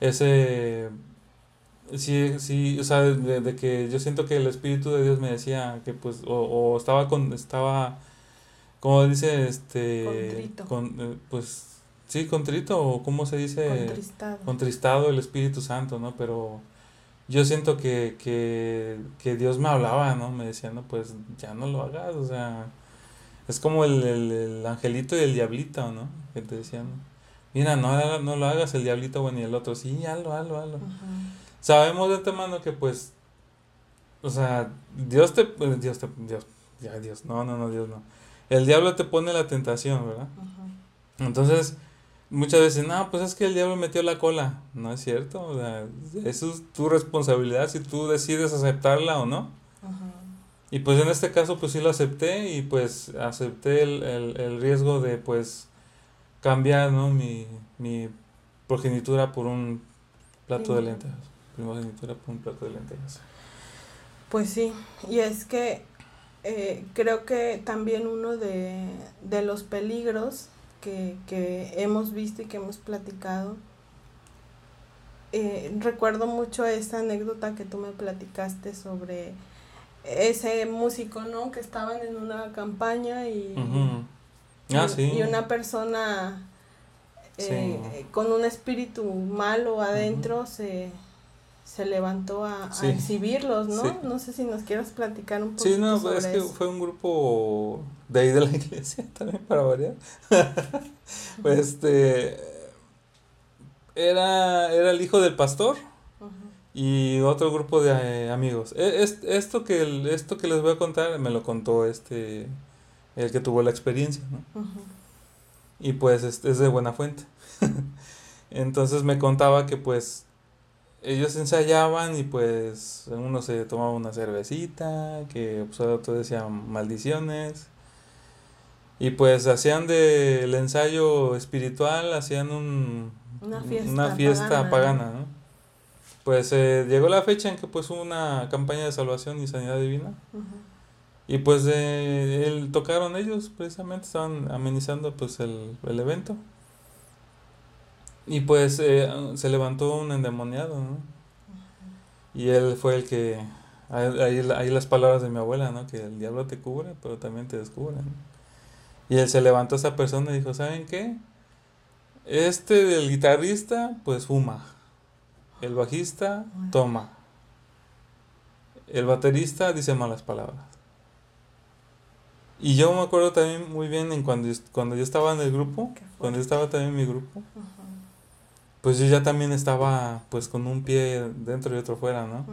ese, sí, sí, o sea, de, que yo siento que el Espíritu de Dios me decía que pues, o, o estaba con, estaba, como dice, este, con, eh, pues, sí, contrito, o cómo se dice, contristado. contristado el Espíritu Santo, ¿no? Pero yo siento que, que, que Dios me hablaba, ¿no? Me decía, no, pues ya no lo hagas, o sea, es como el, el, angelito y el diablito, ¿no? Que te decían, mira, no, no lo hagas el diablito bueno y el otro, sí, hazlo, hazlo, hazlo. Sabemos de antemano que pues, o sea, Dios te, Dios te, Dios, ya Dios, no, no, no, Dios no. El diablo te pone la tentación, ¿verdad? Entonces, muchas veces, no, pues es que el diablo metió la cola. No es cierto, o sea, eso es tu responsabilidad si tú decides aceptarla o no. Y pues en este caso pues sí lo acepté y pues acepté el, el, el riesgo de pues cambiar, ¿no? Mi, mi progenitura por un plato de lentejas. Primogenitura por un plato de lentejas. Pues sí, y es que eh, creo que también uno de, de los peligros que, hemos visto y que hemos platicado. Eh, recuerdo mucho esa anécdota que tú me platicaste sobre ese músico, ¿no? Que estaban en una campaña y, ah, y, una persona eh, con un espíritu malo adentro se se levantó a, exhibirlos, ¿no? No sé si nos quieras platicar un poco. Sí, no, pues es que fue un grupo de ahí de la iglesia también para variar. pues este era, era el hijo del pastor y otro grupo de eh, amigos. E, esto, que, esto que les voy a contar me lo contó este, el que tuvo la experiencia, ¿no? Y pues es, es de buena fuente. Entonces me contaba que pues ellos ensayaban y pues uno se tomaba una cervecita, que pues otro decía maldiciones. Y pues hacían del ensayo espiritual, hacían un, una fiesta, pagana. ¿no? Pues eh, llegó la fecha en que pues hubo una campaña de salvación y sanidad divina. Y pues eh, el, tocaron ellos, precisamente, estaban amenizando pues el, el evento. Y pues eh, se levantó un endemoniado, ¿no? Y él fue el que, ahí, ahí, las palabras de mi abuela, ¿no? Que el diablo te cubre, pero también te descubre, Y él se levantó a esa persona y dijo, ¿saben qué? Este del guitarrista, pues fuma. El bajista, toma. El baterista dice malas palabras. Y yo me acuerdo también muy bien en cuando, cuando yo estaba en el grupo, cuando yo estaba también en mi grupo, pues yo ya también estaba pues con un pie dentro y otro fuera, ¿no?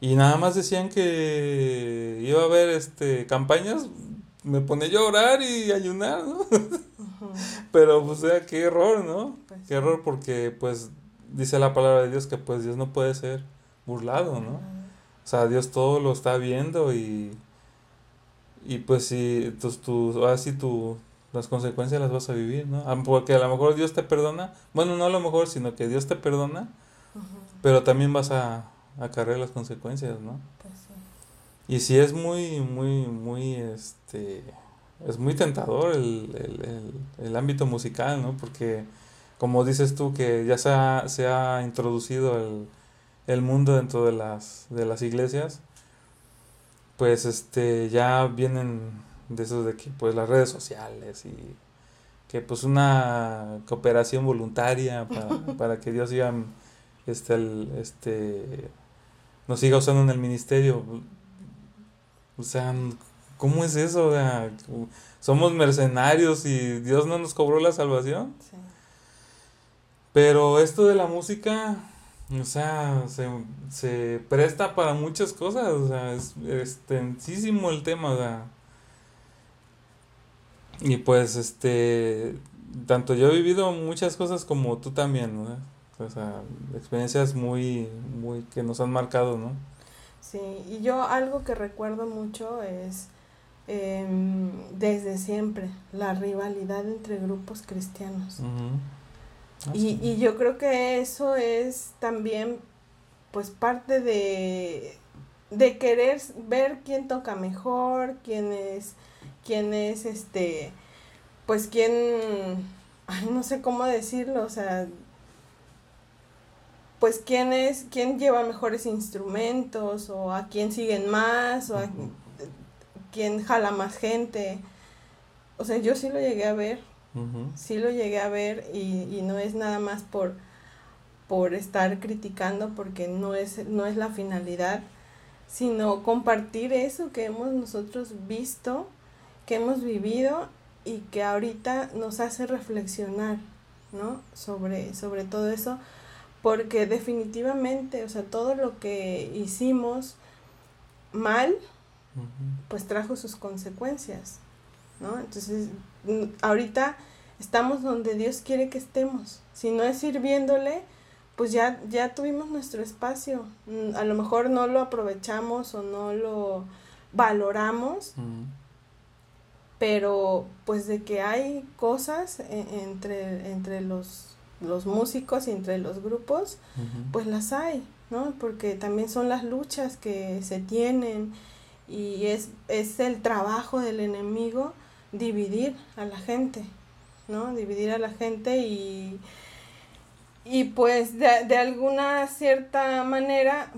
Y nada más decían que iba a haber este campañas, me pone a llorar y ayunar, ¿no? Pero pues o sea, qué error, ¿no? Pues qué error porque pues dice la palabra de Dios que pues Dios no puede ser burlado, ¿no? O sea, Dios todo lo está viendo y y pues si tus, tus, así tu, las consecuencias las vas a vivir, ¿no? Porque a lo mejor Dios te perdona, bueno, no a lo mejor, sino que Dios te perdona, pero también vas a, a cargar las consecuencias, ¿no? Sí. Y si es muy, muy, muy, este, es muy tentador el, el, el, ámbito musical, ¿no? Porque, como dices tú, que ya se ha, se ha introducido el, el mundo dentro de las, de las iglesias, pues, este, ya vienen de esos de que pues las redes sociales y que pues una cooperación voluntaria para, para que Dios siga este, el, este nos siga usando en el ministerio o sea ¿cómo es eso? O sea, somos mercenarios y Dios no nos cobró la salvación pero esto de la música o sea, se, se presta para muchas cosas, o sea, es extensísimo el tema, o sea, y pues, este, tanto yo he vivido muchas cosas como tú también, ¿no? O sea, experiencias muy, muy, que nos han marcado, ¿no? Sí, y yo algo que recuerdo mucho es em, desde siempre la rivalidad entre grupos cristianos. y, y yo creo que eso es también pues parte de, de querer ver quién toca mejor, quién es quién es este, pues quién, ay, no sé cómo decirlo, o sea, pues quién es, quién lleva mejores instrumentos, o a quién siguen más, o a quién jala más gente. O sea, yo sí lo llegué a ver, sí lo llegué a ver y, y no es nada más por, por estar criticando porque no es, no es la finalidad, sino compartir eso que hemos nosotros visto que hemos vivido y que ahorita nos hace reflexionar, ¿no? Sobre, sobre todo eso, porque definitivamente, o sea, todo lo que hicimos mal, pues trajo sus consecuencias, ¿no? Entonces, ahorita estamos donde Dios quiere que estemos. Si no es sirviéndole, pues ya, ya tuvimos nuestro espacio. Mm, a lo mejor no lo aprovechamos o no lo valoramos, pero pues de que hay cosas e, entre, entre los, los músicos y entre los grupos, pues las hay, ¿no? Porque también son las luchas que se tienen y es, es el trabajo del enemigo dividir a la gente, ¿no? Dividir a la gente y, y pues de, de alguna cierta manera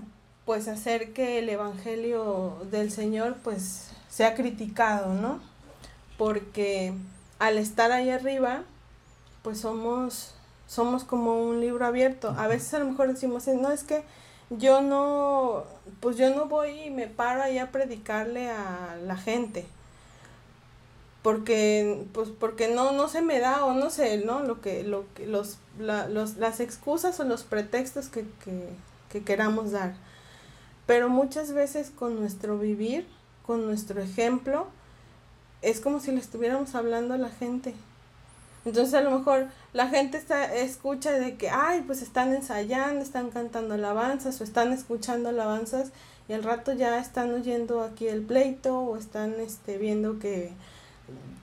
pues hacer que el evangelio del Señor pues sea criticado, ¿no? porque al estar ahí arriba, pues somos, somos como un libro abierto. A veces a lo mejor decimos, no es que yo no, pues yo no voy y me paro ahí a predicarle a la gente. Porque, pues porque no, no se me da o no sé, ¿no? Lo que, lo que, los, la, los, las excusas o los pretextos que, que, que queramos dar. Pero muchas veces con nuestro vivir, con nuestro ejemplo, es como si le estuviéramos hablando a la gente. Entonces a lo mejor la gente está, escucha de que, ay, pues están ensayando, están cantando alabanzas o están escuchando alabanzas y al rato ya están oyendo aquí el pleito o están este, viendo que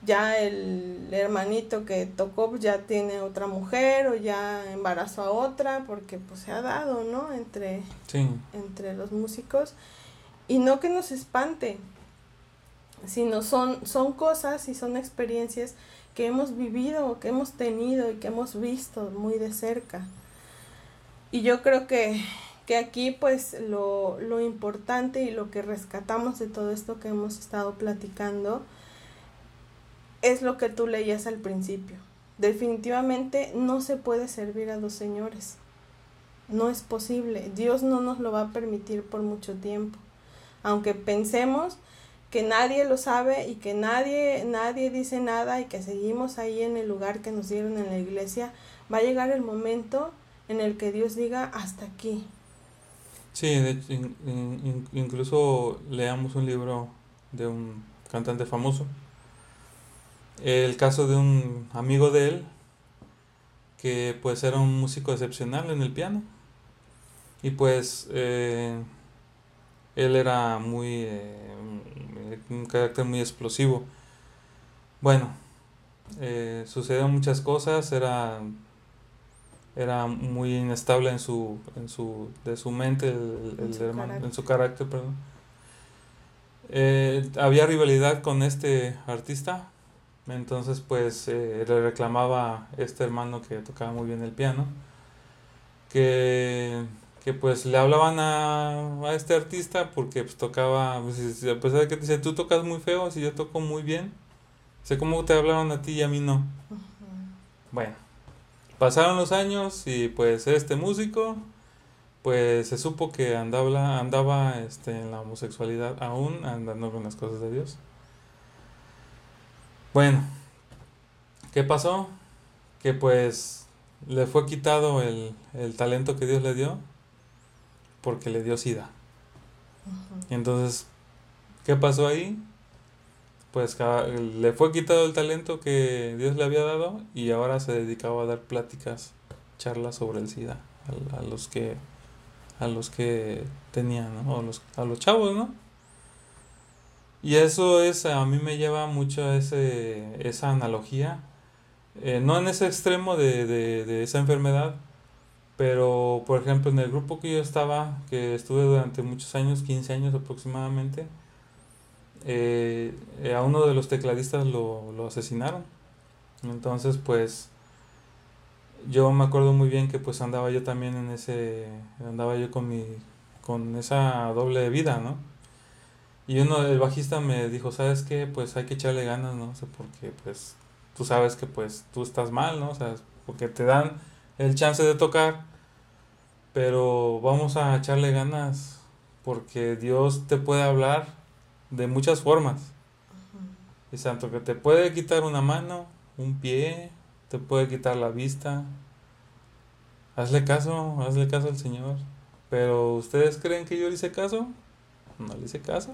ya el hermanito que tocó ya tiene otra mujer o ya embarazó a otra porque pues se ha dado, ¿no? Entre, entre los músicos. Y no que nos espante, sino son, son cosas y son experiencias que hemos vivido, que hemos tenido y que hemos visto muy de cerca. Y yo creo que, que aquí pues lo, lo importante y lo que rescatamos de todo esto que hemos estado platicando es lo que tú leías al principio. Definitivamente no se puede servir a dos señores. No es posible. Dios no nos lo va a permitir por mucho tiempo. Aunque pensemos que nadie lo sabe y que nadie, nadie dice nada y que seguimos ahí en el lugar que nos dieron en la iglesia, va a llegar el momento en el que Dios diga hasta aquí. Sí, incluso leamos un libro de un cantante famoso. El caso de un amigo de él, que pues era un músico excepcional en el piano. Y pues eh, él era muy, eh, un carácter muy explosivo. Bueno, eh, sucedieron muchas cosas, era, era muy inestable en su, en su, de su mente, el, en su carácter, perdón. Eh, había rivalidad con este artista, entonces pues le reclamaba este hermano que tocaba muy bien el piano, que que pues le hablaban a, a este artista porque pues tocaba, pues, a pesar de que dice, tú tocas muy feo, si yo toco muy bien, sé cómo te hablaron a ti y a mí no. Bueno, pasaron los años y pues este músico, pues se supo que andaba, andaba este, en la homosexualidad aún, andando con las cosas de Dios. Bueno, ¿qué pasó? Que pues le fue quitado el, el talento que Dios le dio porque le dio sida. Y entonces, ¿qué pasó ahí? Pues le fue quitado el talento que Dios le había dado y ahora se dedicaba a dar pláticas, charlas sobre el SIDA a, los que a los que tenían, ¿no? A los, a los chavos, ¿no? Y eso es, a mí me lleva mucho a ese, esa analogía, eh, no en ese extremo de, de, de esa enfermedad, pero, por ejemplo, en el grupo que yo estaba, que estuve durante muchos años, 15 años aproximadamente, eh, eh, a uno de los tecladistas lo, lo asesinaron. Entonces, pues, yo me acuerdo muy bien que pues andaba yo también en ese, andaba yo con mi, con esa doble vida, ¿no? Y uno, el bajista me dijo, ¿sabes qué? Pues hay que echarle ganas, ¿no? O sea, porque pues tú sabes que pues tú estás mal, ¿no? O sea, porque te dan el chance de tocar, pero vamos a echarle ganas porque Dios te puede hablar de muchas formas. Y santo que te puede quitar una mano, un pie, te puede quitar la vista. Hazle caso, hazle caso al Señor. Pero ¿ustedes creen que yo le hice caso? No le hice caso.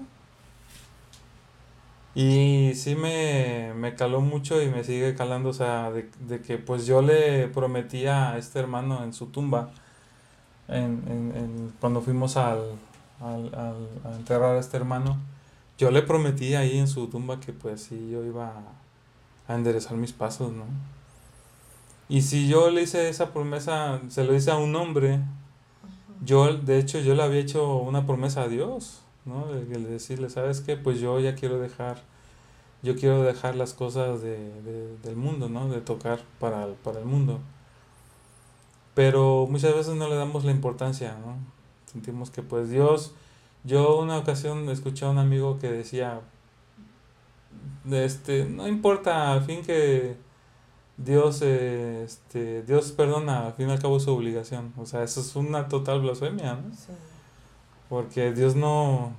Y sí me, me caló mucho y me sigue calando, o sea, de, de que pues yo le prometía a este hermano en su tumba en, en, cuando fuimos al, al, a enterrar a este hermano, yo le prometí ahí en su tumba que pues sí, yo iba a, enderezar mis pasos, ¿no? Y si yo le hice esa promesa, se lo hice a un hombre, yo, de hecho, yo le había hecho una promesa a Dios, ¿no? De, decirle, ¿sabes qué? Pues yo ya quiero dejar, yo quiero dejar las cosas de, de, del mundo, ¿no? De tocar para, para el mundo pero muchas veces no le damos la importancia, ¿no? Sentimos que pues Dios, yo una ocasión escuché a un amigo que decía, este, no importa, al fin que Dios, este, Dios perdona, al fin y al cabo su obligación, o sea, eso es una total blasfemia, ¿no? Porque Dios no,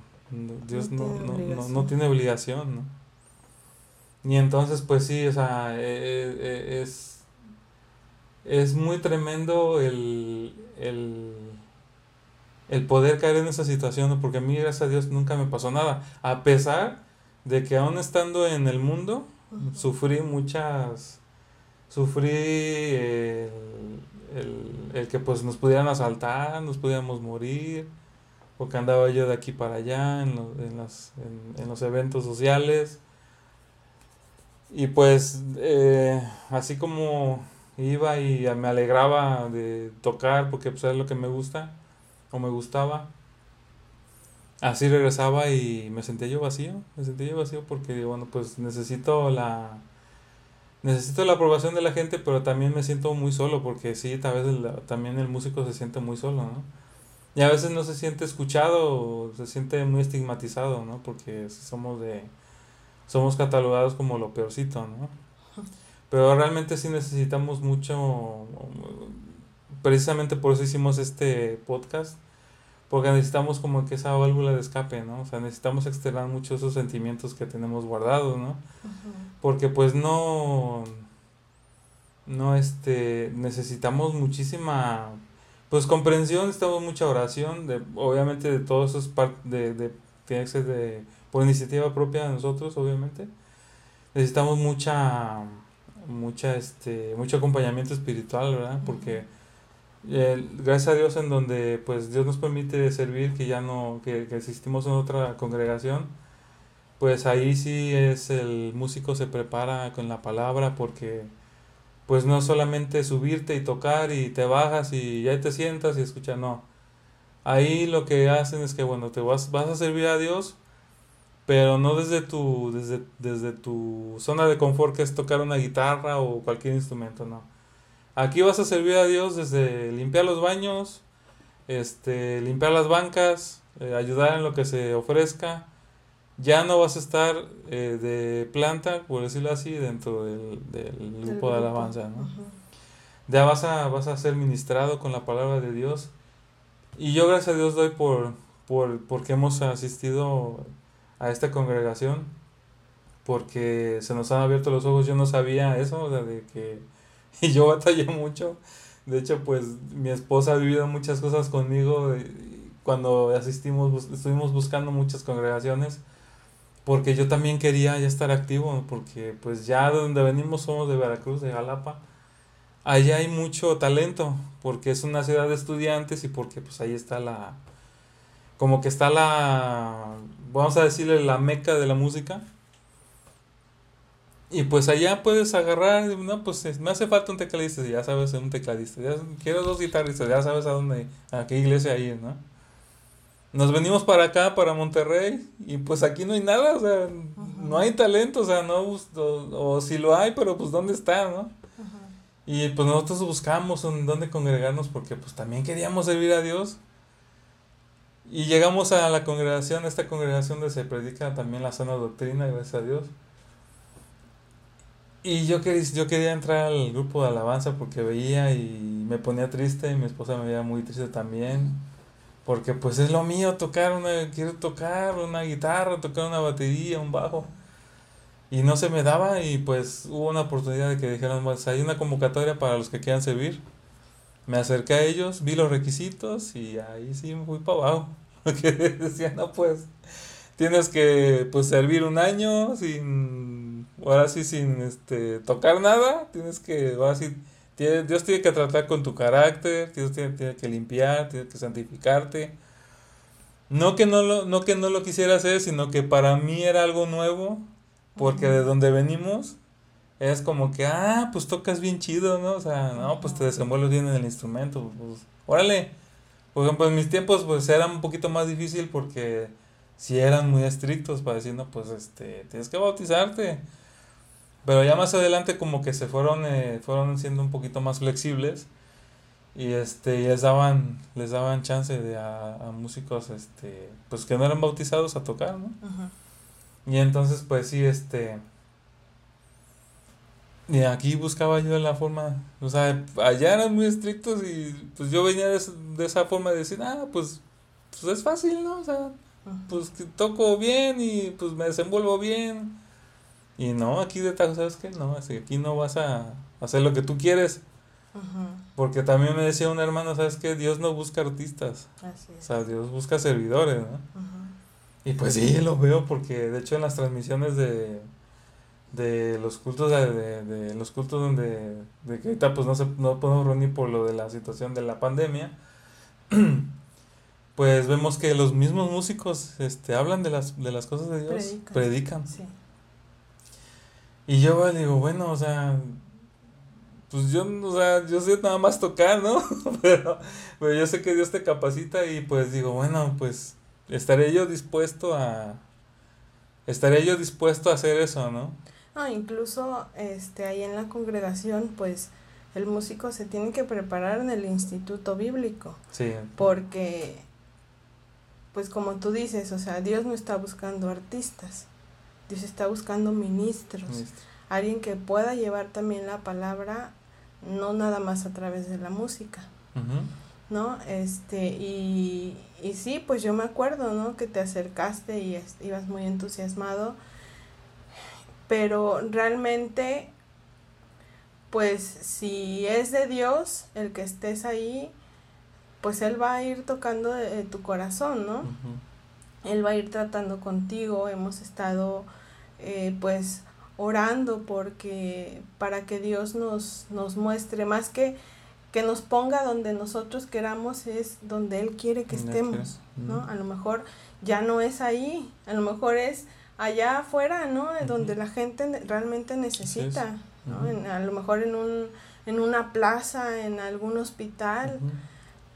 Dios no, no, no, no, tiene obligación, ¿no? Y entonces, pues sí, o sea, e, e, e, es es muy tremendo el, el poder caer en esa situación, porque a mí, gracias a Dios, nunca me pasó nada. A pesar de que aún estando en el mundo, sufrí muchas, sufrí el, el, que pues nos pudieran asaltar, nos pudiéramos morir, porque andaba yo de aquí para allá en, en, los, en, los eventos sociales. Y pues eh, así como iba y me alegraba de tocar porque pues es lo que me gusta o me gustaba. Así regresaba y me sentía yo vacío, me sentía yo vacío porque bueno, pues necesito la necesito la aprobación de la gente, pero también me siento muy solo porque sí, tal vez también el músico se siente muy solo, ¿no? Y a veces no se siente escuchado se siente muy estigmatizado, ¿no? Porque somos de somos catalogados como lo peorcito, ¿no? Pero realmente sí necesitamos mucho, precisamente por eso hicimos este podcast, porque necesitamos como que esa válvula de escape, ¿no? O sea, necesitamos externar muchos esos sentimientos que tenemos guardados, ¿no? Porque pues no, no, este, necesitamos muchísima, pues comprensión, necesitamos mucha oración, de, obviamente de todos esos partes, de, de, tiene que ser de, por iniciativa propia de nosotros, obviamente. Necesitamos mucha mucha este mucho acompañamiento espiritual verdad porque eh, gracias a Dios en donde pues Dios nos permite servir que ya no que, que existimos en otra congregación pues ahí sí es el músico se prepara con la palabra porque pues no solamente subirte y tocar y te bajas y ya te sientas y escuchas no. Ahí lo que hacen es que bueno te vas vas a servir a Dios pero no desde tu, desde, desde tu zona de confort que es tocar una guitarra o cualquier instrumento, no. Aquí vas a servir a Dios desde limpiar los baños, este, limpiar las bancas, eh, ayudar en lo que se ofrezca. Ya no vas a estar eh, de planta, por decirlo así, dentro del, grupo de alabanza, ¿no? Ya vas a, vas a ser ministrado con la palabra de Dios. Y yo gracias a Dios doy por, por porque hemos asistido a esta congregación porque se nos han abierto los ojos, yo no sabía eso, o sea, de que y yo batallé mucho. De hecho, pues mi esposa ha vivido muchas cosas conmigo cuando asistimos, estuvimos buscando muchas congregaciones, porque yo también quería ya estar activo, porque pues ya de donde venimos somos de Veracruz, de Jalapa. Allá hay mucho talento, porque es una ciudad de estudiantes y porque pues ahí está la, como que está la, vamos a decirle la meca de la música. Y pues allá puedes agarrar, no, pues me hace falta un tecladista, ya sabes, un tecladista. Ya, quiero dos guitarristas, ya sabes a dónde, a qué iglesia ir, ¿no? Nos venimos para acá, para Monterrey, y pues aquí no hay nada, o sea, no hay talento, o sea, no, o, o, si lo hay, pero pues dónde está, ¿no? Y pues nosotros buscamos en dónde congregarnos porque pues también queríamos servir a Dios. Y llegamos a la congregación, esta congregación donde se predica también la sana doctrina, gracias a Dios. Y yo quería, yo quería entrar al grupo de alabanza porque veía y me ponía triste y mi esposa me veía muy triste también. Porque pues es lo mío tocar una, quiero tocar una guitarra, tocar una batería, un bajo. Y no se me daba y pues hubo una oportunidad de que dijeron, pues hay una convocatoria para los que quieran servir. Me acerqué a ellos, vi los requisitos y ahí sí me fui para abajo. Porque decía, no, pues tienes que pues servir un año sin, ahora sí, sin este, tocar nada. Tienes que, ahora sí, Dios tiene que tratar con tu carácter, Dios tiene, tiene que limpiar, tiene que santificarte. No que no, lo, no que no lo quisiera hacer, sino que para mí era algo nuevo, porque de donde venimos es como que, ah, pues tocas bien chido, ¿no? O sea, no, pues te desenvuelves bien en el instrumento, pues, órale. Por ejemplo, en mis tiempos, pues era un poquito más difícil porque si eran muy estrictos para decir, no, pues este, tienes que bautizarte. Pero ya más adelante como que se fueron, eh, fueron siendo un poquito más flexibles y este, les daban, les daban chance de a, a músicos, este, pues que no eran bautizados a tocar, ¿no? Y entonces, pues sí, este, y aquí buscaba yo la forma, o sea, allá eran muy estrictos y pues yo venía de, esa forma de decir, ah, pues, pues es fácil, ¿no? O sea, pues que toco bien y pues me desenvuelvo bien. Y no, aquí de tal, ¿sabes qué? No, aquí no vas a hacer lo que tú quieres. Porque también me decía un hermano, ¿sabes qué? Dios no busca artistas. Así es. O sea, Dios busca servidores, ¿no? Y pues sí, lo veo porque de hecho en las transmisiones de, de los cultos de, de, los cultos donde de que ahorita pues no se no podemos reunir por lo de la situación de la pandemia pues vemos que los mismos músicos este hablan de las de las cosas de Dios predican, Sí. y yo digo bueno o sea pues yo o sea yo sé nada más tocar no pero, pero yo sé que Dios te capacita y pues digo bueno pues estaré yo dispuesto a estaré yo dispuesto a hacer eso, ¿no? No, incluso este ahí en la congregación, pues el músico se tiene que preparar en el instituto bíblico. Sí. Porque pues como tú dices, o sea, Dios no está buscando artistas. Dios está buscando ministros. Alguien que pueda llevar también la palabra no nada más a través de la música. ¿no? Este, y, y sí, pues yo me acuerdo, ¿no? Que te acercaste y ibas muy entusiasmado, pero realmente, pues si es de Dios el que estés ahí, pues Él va a ir tocando tu corazón, ¿no? Él va a ir tratando contigo, hemos estado, eh, pues, orando porque para que Dios nos, nos muestre. Más que que nos ponga donde nosotros queramos es donde Él quiere que estemos, ¿no? A lo mejor ya no es ahí, a lo mejor es allá afuera, ¿no? Donde la gente realmente necesita, ¿no? a lo mejor en, un, en una plaza, en algún hospital,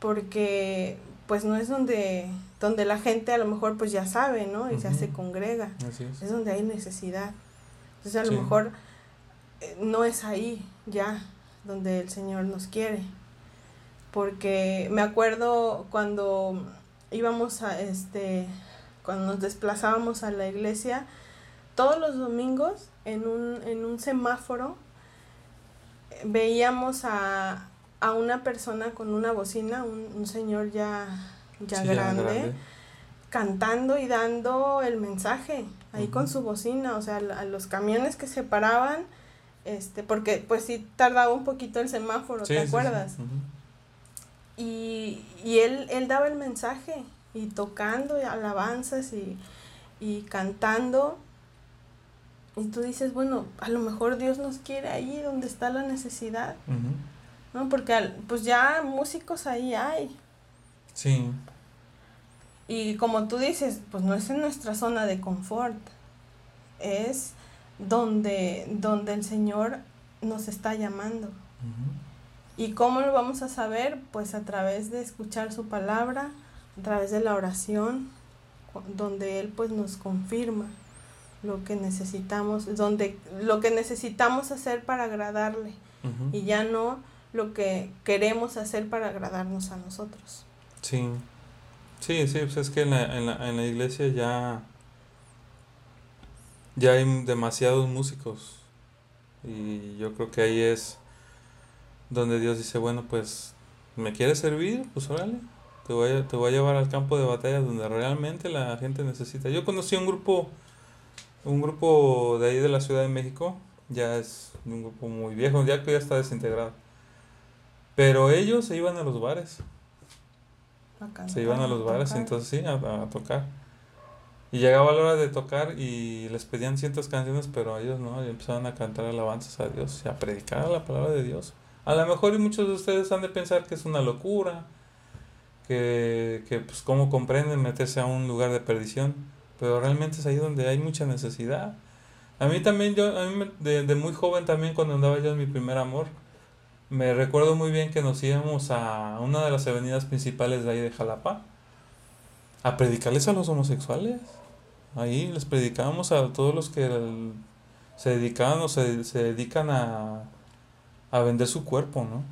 porque pues no es donde, donde la gente a lo mejor pues ya sabe, ¿no? Y ya se congrega, es. donde hay necesidad. Entonces a lo mejor eh, no es ahí ya, donde el Señor nos quiere. Porque me acuerdo cuando íbamos a este, cuando nos desplazábamos a la iglesia, todos los domingos en un, en un semáforo veíamos a, a una persona con una bocina, un, un señor ya, ya, grande, cantando y dando el mensaje ahí con su bocina, o sea, a los camiones que se paraban este, porque pues sí tardaba un poquito el semáforo, ¿te acuerdas? Y, y él, él daba el mensaje y tocando y alabanzas y, y cantando. Y tú dices, bueno, a lo mejor Dios nos quiere ahí donde está la necesidad. ¿No? Porque pues ya músicos ahí hay. Sí. Y como tú dices, pues no es en nuestra zona de confort. Es donde, donde el Señor nos está llamando. ¿Y cómo lo vamos a saber? Pues a través de escuchar su palabra, a través de la oración, donde Él pues nos confirma lo que necesitamos, donde lo que necesitamos hacer para agradarle y ya no lo que queremos hacer para agradarnos a nosotros. Sí, sí, sí, pues es que en la, en la, en la iglesia ya ya hay demasiados músicos. Y yo creo que ahí es donde Dios dice, bueno, pues, ¿me quieres servir? Pues órale, te voy, a, te voy a llevar al campo de batalla donde realmente la gente necesita. Yo conocí un grupo, un grupo de ahí de la Ciudad de México, ya es un grupo muy viejo, ya que ya está desintegrado. Pero ellos se iban a los bares. se iban a los bares, entonces sí, a, a tocar. Y llegaba la hora de tocar y les pedían ciertas canciones, pero ellos no, y empezaban a cantar alabanzas a Dios y a predicar la palabra de Dios. A lo mejor y muchos de ustedes han de pensar que es una locura, que, que pues cómo comprenden meterse a un lugar de perdición, pero realmente es ahí donde hay mucha necesidad. A mí también, yo, a mí de, de muy joven también cuando andaba yo en mi primer amor, me recuerdo muy bien que nos íbamos a una de las avenidas principales de ahí de Jalapa a predicarles a los homosexuales. Ahí les predicamos a todos los que se dedicaban o se, se dedican a, a, vender su cuerpo, ¿no?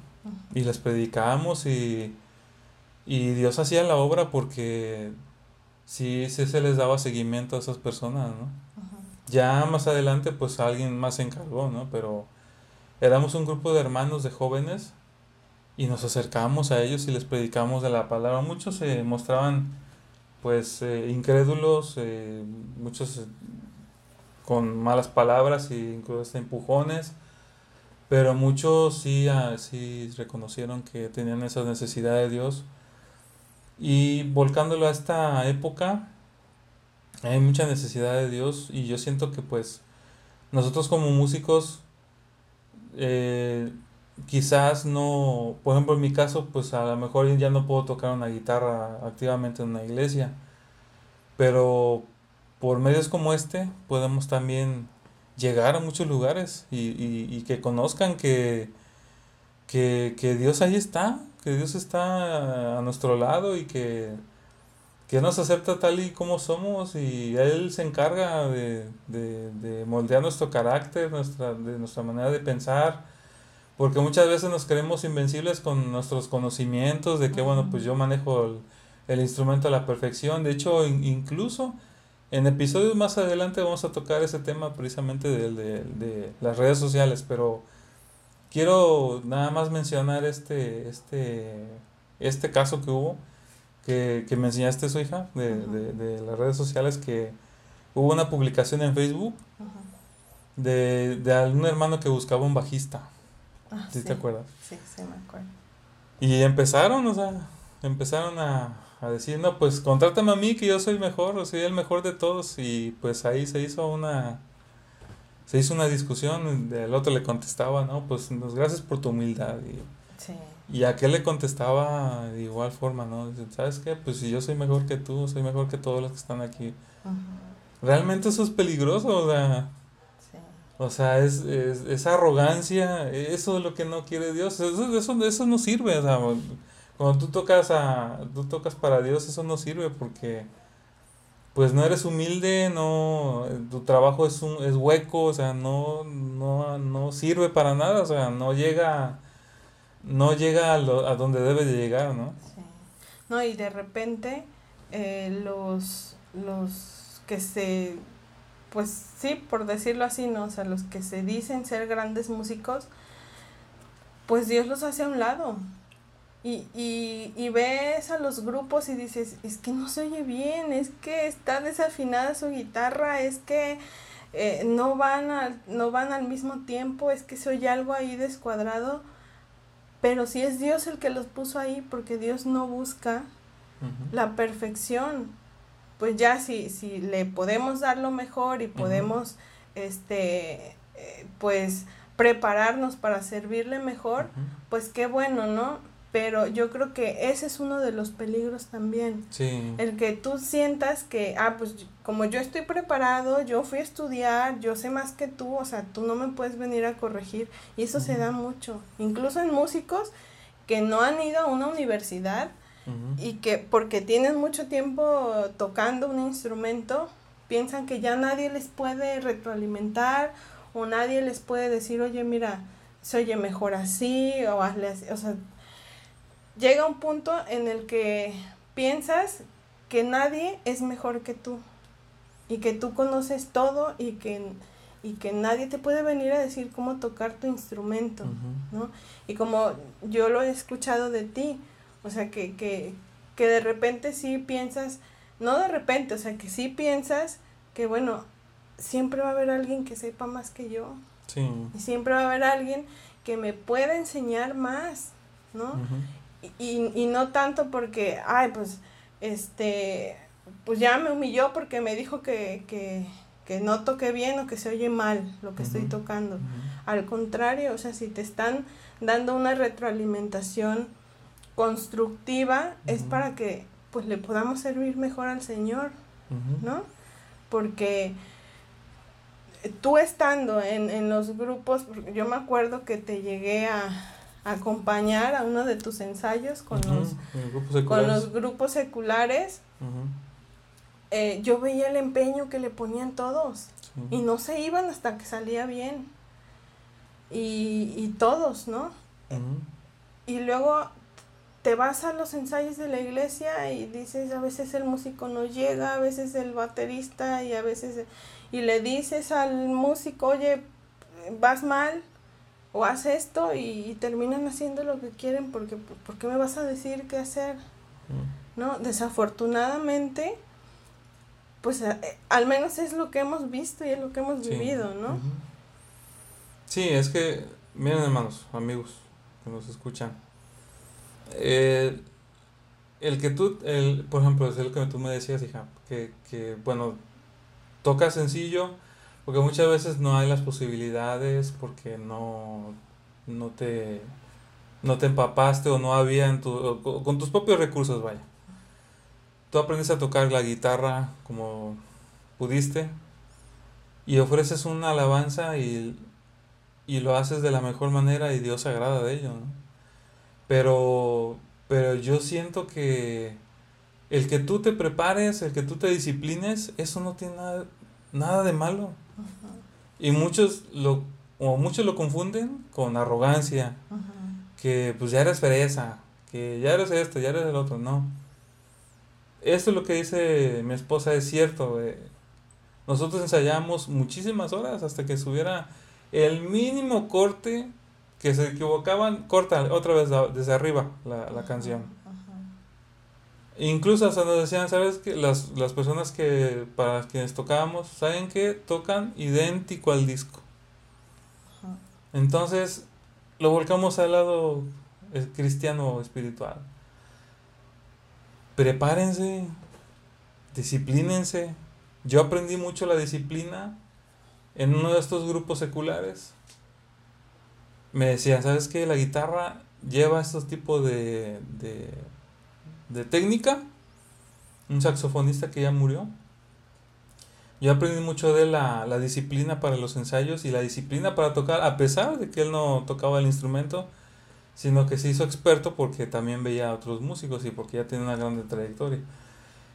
Y les predicamos y, y Dios hacía la obra porque sí, sí se les daba seguimiento a esas personas, ¿no? Ya más adelante pues alguien más se encargó, ¿no? Pero éramos un grupo de hermanos, de jóvenes, y nos acercamos a ellos y les predicamos de la palabra. Muchos se mostraban pues eh, incrédulos, eh, muchos eh, con malas palabras e incluso empujones, pero muchos sí, ah, sí reconocieron que tenían esa necesidad de Dios. Y volcándolo a esta época, hay mucha necesidad de Dios y yo siento que pues nosotros como músicos eh, quizás no, por ejemplo en mi caso pues a lo mejor ya no puedo tocar una guitarra activamente en una iglesia, pero por medios como este podemos también llegar a muchos lugares y, y, que conozcan que, que, que Dios ahí está, que Dios está a nuestro lado y que que nos acepta tal y como somos y Él se encarga de, moldear nuestro carácter, nuestra, de nuestra manera de pensar, porque muchas veces nos creemos invencibles con nuestros conocimientos de que, bueno, pues yo manejo el, instrumento a la perfección. De hecho, incluso en episodios más adelante vamos a tocar ese tema precisamente de, de, las redes sociales, pero quiero nada más mencionar este, este, este caso que hubo que, que me enseñaste su hija de, de, de, las redes sociales que hubo una publicación en Facebook de, de algún hermano que buscaba un bajista. Ah, ¿Sí, te acuerdas? Sí, sí, me acuerdo. Y empezaron, o sea, empezaron a, a decir, no, pues contrátame a mí que yo soy mejor, soy el mejor de todos. Y pues ahí se hizo una, se hizo una discusión, el otro le contestaba, no, pues, gracias por tu humildad. Y, sí. Y a qué le contestaba de igual forma, ¿no? ¿Sabes qué? Pues si yo soy mejor que tú, soy mejor que todos los que están aquí. Realmente eso es peligroso, o sea. O sea, es, es, esa arrogancia, eso es lo que no quiere Dios. Eso, eso, eso no sirve, o sea, cuando tú tocas, a, tú tocas para Dios, eso no sirve porque pues no eres humilde, no, tu trabajo es, un, es hueco, o sea, no, no, no sirve para nada, o sea, no llega no llega a, lo, a donde debe de llegar, ¿no? Sí. No, y de repente eh, los, los que se, pues sí, por decirlo así, ¿no? O sea, los que se dicen ser grandes músicos, pues Dios los hace a un lado. Y, y, y ves a los grupos y dices, es que no se oye bien, es que está desafinada su guitarra, es que eh, no, van no van al mismo tiempo, es que se oye algo ahí descuadrado pero si es Dios el que los puso ahí, porque Dios no busca la perfección, pues ya si, si le podemos dar lo mejor y podemos, este, eh, pues prepararnos para servirle mejor, pues qué bueno, ¿no? Pero yo creo que ese es uno de los peligros también. Sí. El que tú sientas que, ah, pues como yo estoy preparado, yo fui a estudiar, yo sé más que tú, o sea, tú no me puedes venir a corregir. Y eso se da mucho. Incluso en músicos que no han ido a una universidad y que porque tienen mucho tiempo tocando un instrumento, piensan que ya nadie les puede retroalimentar o nadie les puede decir, oye, mira, se oye mejor así o hazle así. O sea, llega un punto en el que piensas que nadie es mejor que tú y que tú conoces todo y que, y que nadie te puede venir a decir cómo tocar tu instrumento, ¿no? Y como yo lo he escuchado de ti, o sea, que, que, que de repente sí piensas, no de repente, o sea, que sí piensas que, bueno, siempre va a haber alguien que sepa más que yo. Sí. Y siempre va a haber alguien que me pueda enseñar más, ¿no? Y, y no tanto porque, ay, pues, este, pues ya me humilló porque me dijo que, que, que no toque bien o que se oye mal lo que estoy tocando. Al contrario, o sea, si te están dando una retroalimentación constructiva, es para que pues le podamos servir mejor al Señor, ¿no? Porque tú estando en, en los grupos, yo me acuerdo que te llegué a, acompañar a uno de tus ensayos con, los, grupos con los grupos seculares, eh, yo veía el empeño que le ponían todos y no se iban hasta que salía bien. Y, y todos, ¿no? Y luego te vas a los ensayos de la iglesia y dices, a veces el músico no llega, a veces el baterista y a veces... Y le dices al músico, oye, vas mal, o haz esto y, terminan haciendo lo que quieren porque ¿por qué me vas a decir qué hacer? Mm. ¿No? Desafortunadamente, pues eh, al menos es lo que hemos visto y es lo que hemos vivido, ¿no? Sí, es que miren hermanos, amigos que nos escuchan, eh, el que tú, el, por ejemplo, es el que tú me decías, hija, que, que bueno, toca sencillo, porque muchas veces no hay las posibilidades, porque no, no te, no te empapaste o no había en tu, con tus propios recursos, vaya. Tú aprendes a tocar la guitarra como pudiste y ofreces una alabanza y, y lo haces de la mejor manera y Dios se agrada de ello, ¿no? Pero, pero yo siento que el que tú te prepares, el que tú te disciplines, eso no tiene nada, nada de malo. Y muchos lo, o muchos lo confunden con arrogancia, que pues ya eres fresa, que ya eres esto, ya eres el otro, no. Esto es lo que dice mi esposa, es cierto. Eh. Nosotros ensayamos muchísimas horas hasta que subiera el mínimo corte que se equivocaban, corta otra vez desde arriba la, la canción. Incluso hasta nos decían, ¿sabes? que las, las personas que para quienes tocábamos, ¿saben que Tocan idéntico al disco. Entonces, lo volcamos al lado eh, cristiano espiritual. Prepárense, disciplínense. Yo aprendí mucho la disciplina en uno de estos grupos seculares. Me decían, ¿sabes qué? La guitarra lleva estos tipos de, de de técnica, un saxofonista que ya murió. Yo aprendí mucho de la, la disciplina para los ensayos y la disciplina para tocar, a pesar de que él no tocaba el instrumento, sino que se hizo experto porque también veía a otros músicos y porque ya tiene una grande trayectoria.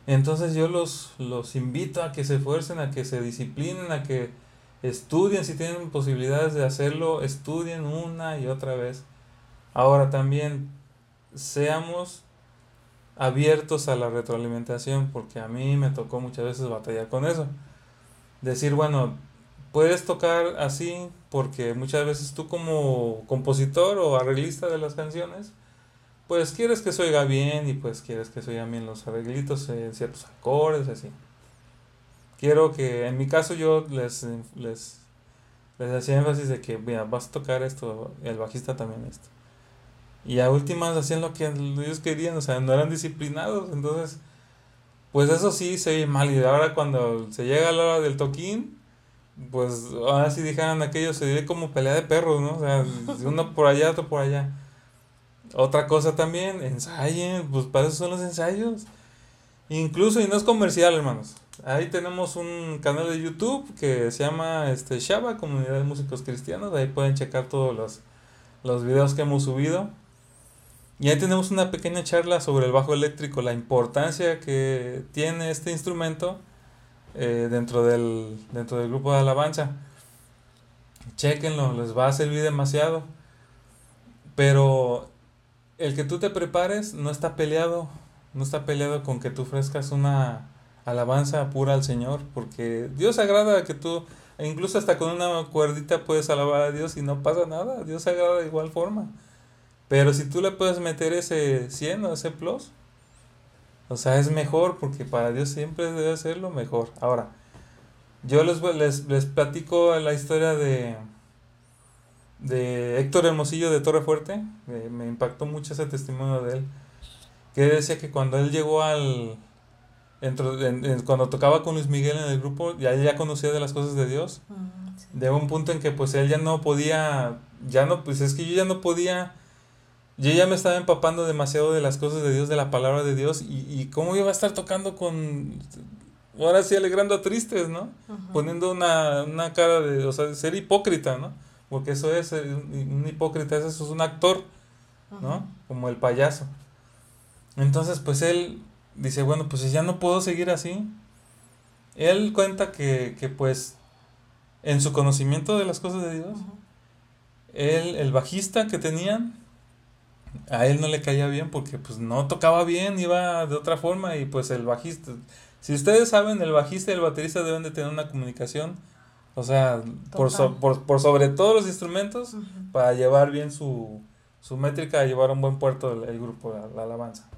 Entonces yo los, los invito a que se esfuercen, a que se disciplinen, a que estudien, si tienen posibilidades de hacerlo, estudien una y otra vez. Ahora también seamos abiertos a la retroalimentación, porque a mí me tocó muchas veces batallar con eso. Decir, bueno, puedes tocar así porque muchas veces tú como compositor o arreglista de las canciones, pues quieres que se oiga bien y pues quieres que se oigan bien los arreglitos en ciertos acordes, así. Quiero que, en mi caso yo les, les, les hacía énfasis de que, mira, vas a tocar esto, el bajista también esto. Y a últimas hacían lo que ellos querían, o sea, no eran disciplinados. Entonces, pues eso sí se ve mal. Y ahora cuando se llega a la hora del toquín, pues ahora sí dijeron aquello, se ve como pelea de perros, ¿no? O sea, uno por allá, otro por allá. Otra cosa también, ensayen, pues para eso son los ensayos. Incluso, y no es comercial, hermanos. Ahí tenemos un canal de YouTube que se llama este Shaba, Comunidad de Músicos Cristianos. Ahí pueden checar todos los, los videos que hemos subido. Y ahí tenemos una pequeña charla sobre el bajo eléctrico, la importancia que tiene este instrumento eh, dentro, del, dentro del grupo de alabanza. Chequenlo, les va a servir demasiado. Pero el que tú te prepares no está peleado, no está peleado con que tú ofrezcas una alabanza pura al Señor, porque Dios agrada que tú, incluso hasta con una cuerdita puedes alabar a Dios y no pasa nada, Dios agrada de igual forma. Pero si tú le puedes meter ese 100 o ese plus, o sea, es mejor porque para Dios siempre debe ser lo mejor. Ahora, yo les, les, les platico la historia de, de Héctor Hermosillo de Torre Fuerte. Me, impactó mucho ese testimonio de él. Que decía que cuando él llegó al. cuando tocaba con Luis Miguel en el grupo, ya, ya conocía de las cosas de Dios. Mm, de un punto en que pues él ya no podía. Ya no, pues es que yo ya no podía yo ya me estaba empapando demasiado de las cosas de Dios, de la palabra de Dios, y, y cómo iba a estar tocando con, ahora sí, alegrando a tristes, ¿no? Poniendo una, una, cara de, o sea, ser hipócrita, ¿no? Porque eso es, eh, un hipócrita, eso es un actor, ¿no? Como el payaso. Entonces, pues él dice, bueno, pues ya no puedo seguir así. Él cuenta que, que pues, en su conocimiento de las cosas de Dios, él, el bajista que tenían, a él no le caía bien porque pues no tocaba bien, iba de otra forma y pues el bajista, si ustedes saben, el bajista y el baterista deben de tener una comunicación, o sea, por, por, sobre todos los instrumentos para llevar bien su, su métrica, llevar a un buen puerto el, grupo, la, alabanza.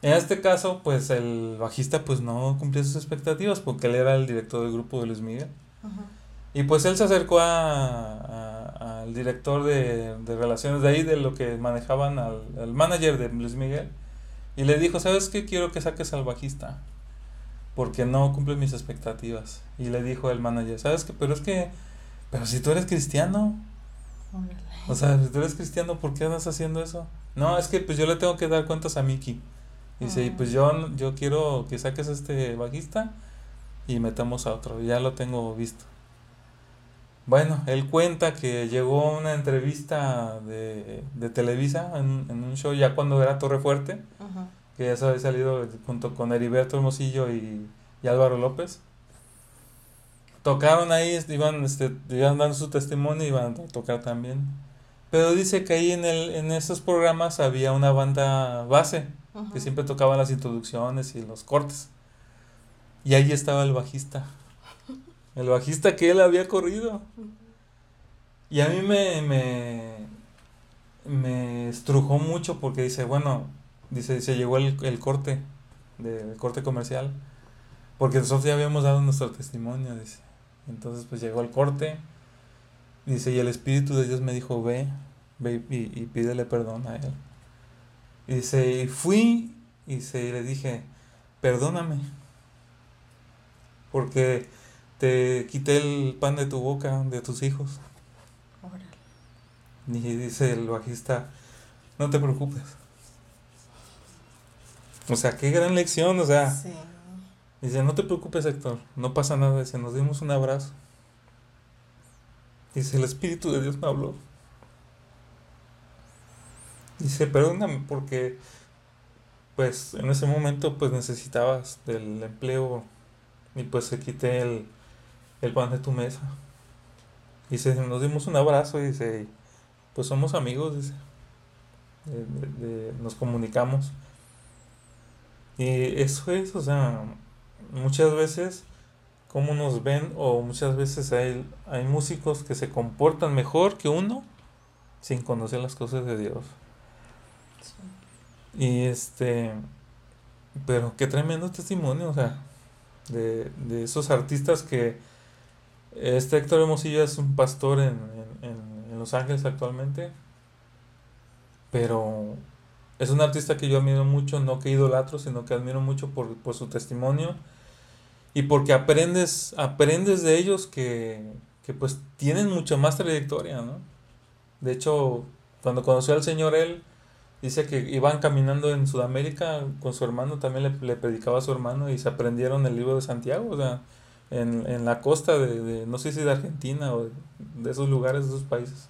En este caso, pues el bajista pues no cumplió sus expectativas porque él era el director del grupo de Luis Miguel. Y pues él se acercó a, a al director de, de, relaciones de ahí, de lo que manejaban al, al, manager de Luis Miguel, y le dijo, ¿sabes qué? Quiero que saques al bajista, porque no cumple mis expectativas. Y le dijo el manager, ¿sabes qué? Pero es que, pero si tú eres cristiano, o sea, si tú eres cristiano, ¿por qué andas haciendo eso? No, es que pues yo le tengo que dar cuentas a Mickey. Dice, y pues yo, yo quiero que saques a este bajista y metamos a otro, ya lo tengo visto. Bueno, él cuenta que llegó a una entrevista de, de Televisa en, en, un show ya cuando era Torre Fuerte, que ya se había salido junto con Heriberto Hermosillo y, y Álvaro López. Tocaron ahí, iban, este, iban dando su testimonio y iban a tocar también. Pero dice que ahí en, el, en esos programas había una banda base, que siempre tocaba las introducciones y los cortes. Y ahí estaba el bajista. El bajista que él había corrido. Y a mí me, me, me estrujó mucho porque dice, bueno, dice, se llegó el, el corte, del corte comercial. Porque nosotros ya habíamos dado nuestro testimonio, dice. Entonces pues llegó el corte. Dice, y el Espíritu de Dios me dijo, ve, ve y, y pídele perdón a él. Y dice, y fui y se, le dije, perdóname. Porque te quité el pan de tu boca, de tus hijos. Y dice el bajista, no te preocupes. O sea, qué gran lección, o sea. Dice, no te preocupes, Héctor, no pasa nada. Dice, nos dimos un abrazo. Dice, el Espíritu de Dios me habló. Dice, perdóname porque, pues, en ese momento, pues, necesitabas del empleo y pues se quité el, el pan de tu mesa. Dice, nos dimos un abrazo y dice, pues somos amigos, dice. nos comunicamos. Y eso es, o sea, muchas veces como nos ven o muchas veces hay, hay músicos que se comportan mejor que uno sin conocer las cosas de Dios. Y este, pero qué tremendo testimonio, o sea, de, de esos artistas que este Héctor Hermosillo es un pastor en, en, en, Los Ángeles actualmente, pero es un artista que yo admiro mucho, no que idolatro, sino que admiro mucho por, por su testimonio y porque aprendes, aprendes de ellos que, que pues tienen mucho más trayectoria, ¿no? De hecho, cuando conoció al Señor él, dice que iban caminando en Sudamérica con su hermano, también le, le predicaba a su hermano y se aprendieron el libro de Santiago, o sea, en, en la costa de, de, no sé si de Argentina o de, esos lugares, de esos países.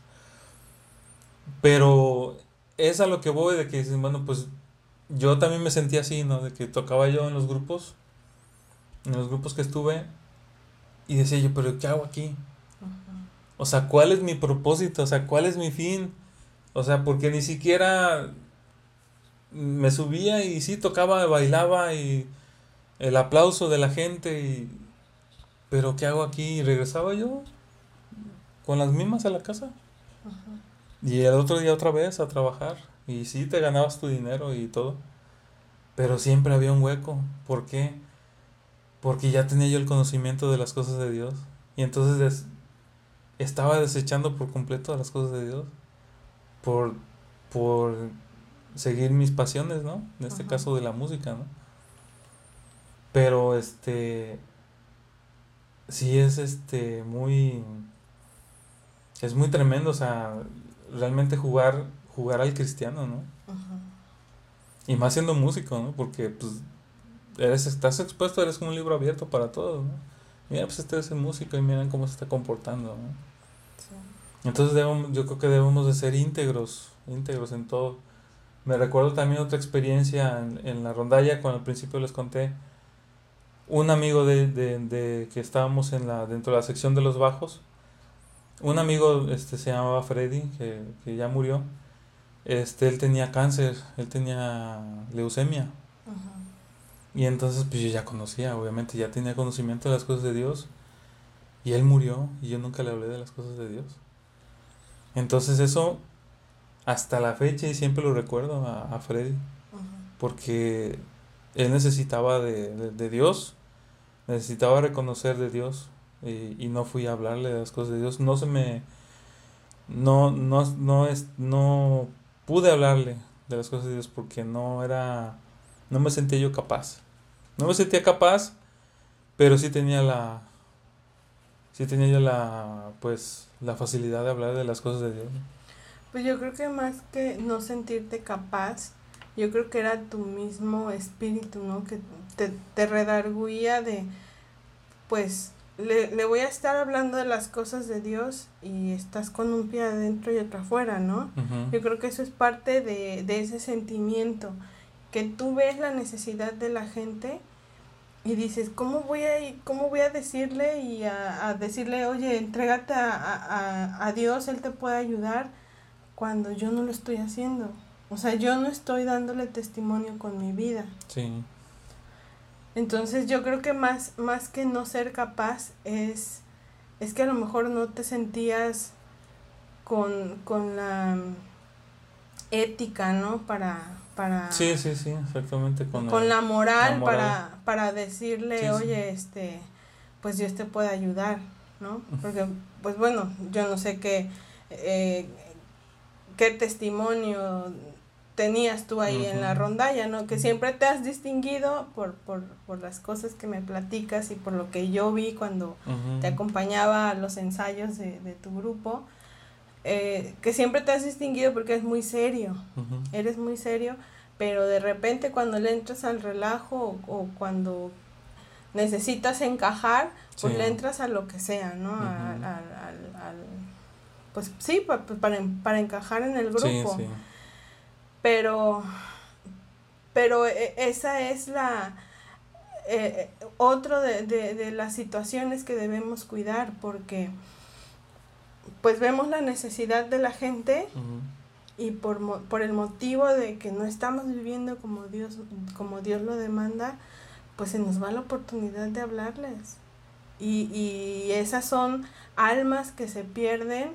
Pero es a lo que voy de que dicen, bueno, pues yo también me sentía así, ¿no? De que tocaba yo en los grupos, en los grupos que estuve, y decía yo, pero ¿qué hago aquí? Uh -huh. O sea, ¿cuál es mi propósito? O sea, ¿cuál es mi fin? O sea, porque ni siquiera me subía y sí tocaba, bailaba y el aplauso de la gente y pero ¿qué hago aquí? Y regresaba yo con las mismas a la casa. -huh. Y el otro día otra vez a trabajar. Y sí, te ganabas tu dinero y todo. Pero siempre había un hueco. ¿Por qué? Porque ya tenía yo el conocimiento de las cosas de Dios. Y entonces des estaba desechando por completo las cosas de Dios. Por, por seguir mis pasiones, ¿no? En este caso de la música, ¿no? Pero este sí es este muy es muy tremendo, o sea, realmente jugar jugar al cristiano, ¿no? Uh -huh. Y más siendo músico, ¿no? Porque pues eres estás expuesto, eres como un libro abierto para todos, ¿no? Mira, pues este es el músico y miren cómo se está comportando, ¿no? Sí. Entonces debemos, yo creo que debemos de ser íntegros, íntegros en todo. Me recuerdo también otra experiencia en, en la rondalla, cuando al principio les conté, un amigo de, de, de, que estábamos en la dentro de la sección de los bajos un amigo este se llamaba Freddy que, que ya murió este él tenía cáncer él tenía leucemia uh -huh. y entonces pues yo ya conocía obviamente ya tenía conocimiento de las cosas de Dios y él murió y yo nunca le hablé de las cosas de Dios entonces eso hasta la fecha y siempre lo recuerdo a, a Freddy uh -huh. porque él necesitaba de, de, Dios, necesitaba reconocer de Dios y, y, no fui a hablarle de las cosas de Dios. No se me, no, no, no, es, no pude hablarle de las cosas de Dios porque no era, no me sentía yo capaz. No me sentía capaz, pero sí tenía la, sí tenía yo la, pues, la facilidad de hablar de las cosas de Dios. Pues yo creo que más que no sentirte capaz, yo creo que era tu mismo espíritu, ¿no? Que te, te redarguía de, pues, le, le voy a estar hablando de las cosas de Dios y estás con un pie adentro y otro afuera, ¿no? Yo creo que eso es parte de, de ese sentimiento, que tú ves la necesidad de la gente y dices, ¿cómo voy a, ir, cómo voy a decirle y a, a decirle, oye, entrégate a, a, a Dios, Él te puede ayudar cuando yo no lo estoy haciendo? O sea, yo no estoy dándole testimonio con mi vida. Sí. Entonces yo creo que más, más que no ser capaz es, es que a lo mejor no te sentías con, con la ética, ¿no? Para, para... Sí, sí, sí, exactamente. Con, con la, moral Para, para decirle, oye, este, pues Dios te puede ayudar, ¿no? Porque, pues bueno, yo no sé qué, eh, qué testimonio tenías tú ahí en la rondalla, ¿no? Que siempre te has distinguido por, por, por las cosas que me platicas y por lo que yo vi cuando te acompañaba a los ensayos de, de tu grupo, eh, que siempre te has distinguido porque es muy serio, eres muy serio, pero de repente cuando le entras al relajo o, cuando necesitas encajar, pues le entras a lo que sea, ¿no? al, al, al, pues sí, para, para, para encajar en el grupo. Sí, sí pero, pero e, esa es la, eh, otro de, de, de, las situaciones que debemos cuidar porque pues vemos la necesidad de la gente y por, por el motivo de que no estamos viviendo como Dios, como Dios lo demanda, pues se nos va la oportunidad de hablarles. Y, y esas son almas que se pierden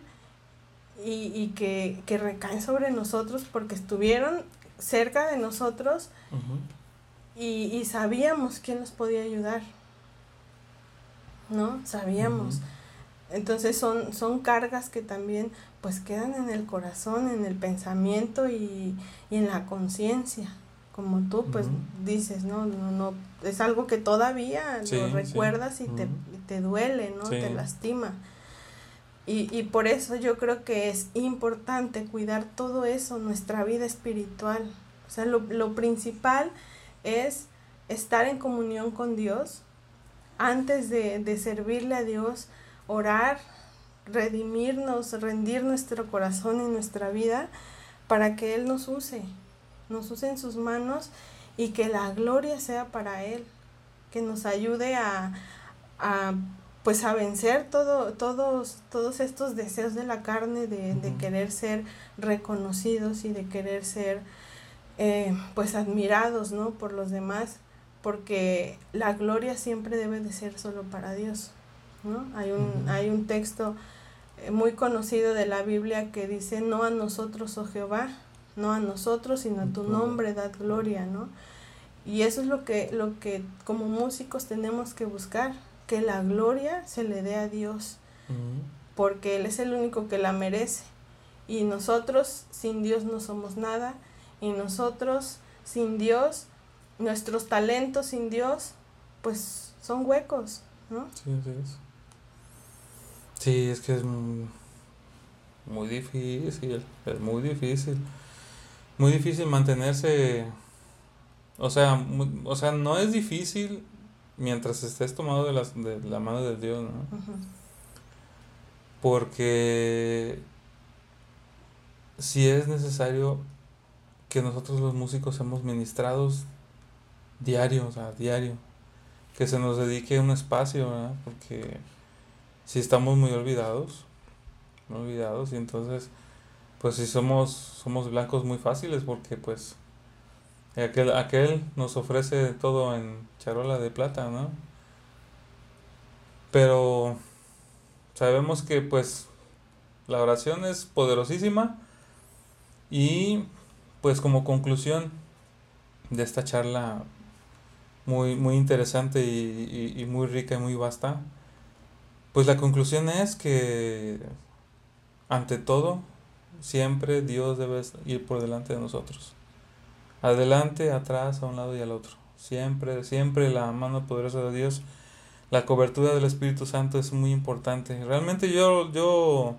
y, y que, que, recaen sobre nosotros porque estuvieron cerca de nosotros y, y, sabíamos quién nos podía ayudar. ¿No? Sabíamos. Entonces son, son cargas que también pues quedan en el corazón, en el pensamiento y, y en la conciencia. Como tú pues dices, ¿no? No, no, es algo que todavía lo recuerdas y te, te duele, ¿no? Te lastima. Y, y por eso yo creo que es importante cuidar todo eso, nuestra vida espiritual. O sea, lo, lo principal es estar en comunión con Dios antes de, de servirle a Dios, orar, redimirnos, rendir nuestro corazón y nuestra vida para que Él nos use, nos use en sus manos y que la gloria sea para Él, que nos ayude a, a pues a vencer todo, todos, todos estos deseos de la carne de, de querer ser reconocidos y de querer ser eh, pues admirados ¿no? por los demás porque la gloria siempre debe de ser solo para Dios ¿no? hay, un, hay un texto eh, muy conocido de la Biblia que dice no a nosotros oh Jehová no a nosotros sino a tu nombre da gloria ¿no? y eso es lo que, lo que como músicos tenemos que buscar que la gloria se le dé a Dios, porque Él es el único que la merece. Y nosotros sin Dios no somos nada, y nosotros sin Dios, nuestros talentos sin Dios, pues son huecos, ¿no? Sí, es. Sí, es que es muy difícil, es muy difícil. Muy difícil mantenerse, o sea, o sea, no es difícil mientras estés tomado de, las, de la mano de Dios, ¿no? Porque si es necesario que nosotros los músicos seamos ministrados diario, o sea, diario. Que se nos dedique un espacio, ¿verdad? Porque si estamos muy olvidados, muy olvidados, y entonces, pues si somos, somos blancos muy fáciles, porque pues Aquel, aquel nos ofrece todo en charola de plata, ¿no? Pero sabemos que pues la oración es poderosísima y pues como conclusión de esta charla muy, muy interesante y, y, y muy rica y muy vasta, pues la conclusión es que ante todo, siempre Dios debe ir por delante de nosotros. Adelante, atrás, a un lado y al otro. Siempre, siempre la mano poderosa de Dios, la cobertura del Espíritu Santo es muy importante. Realmente yo, yo,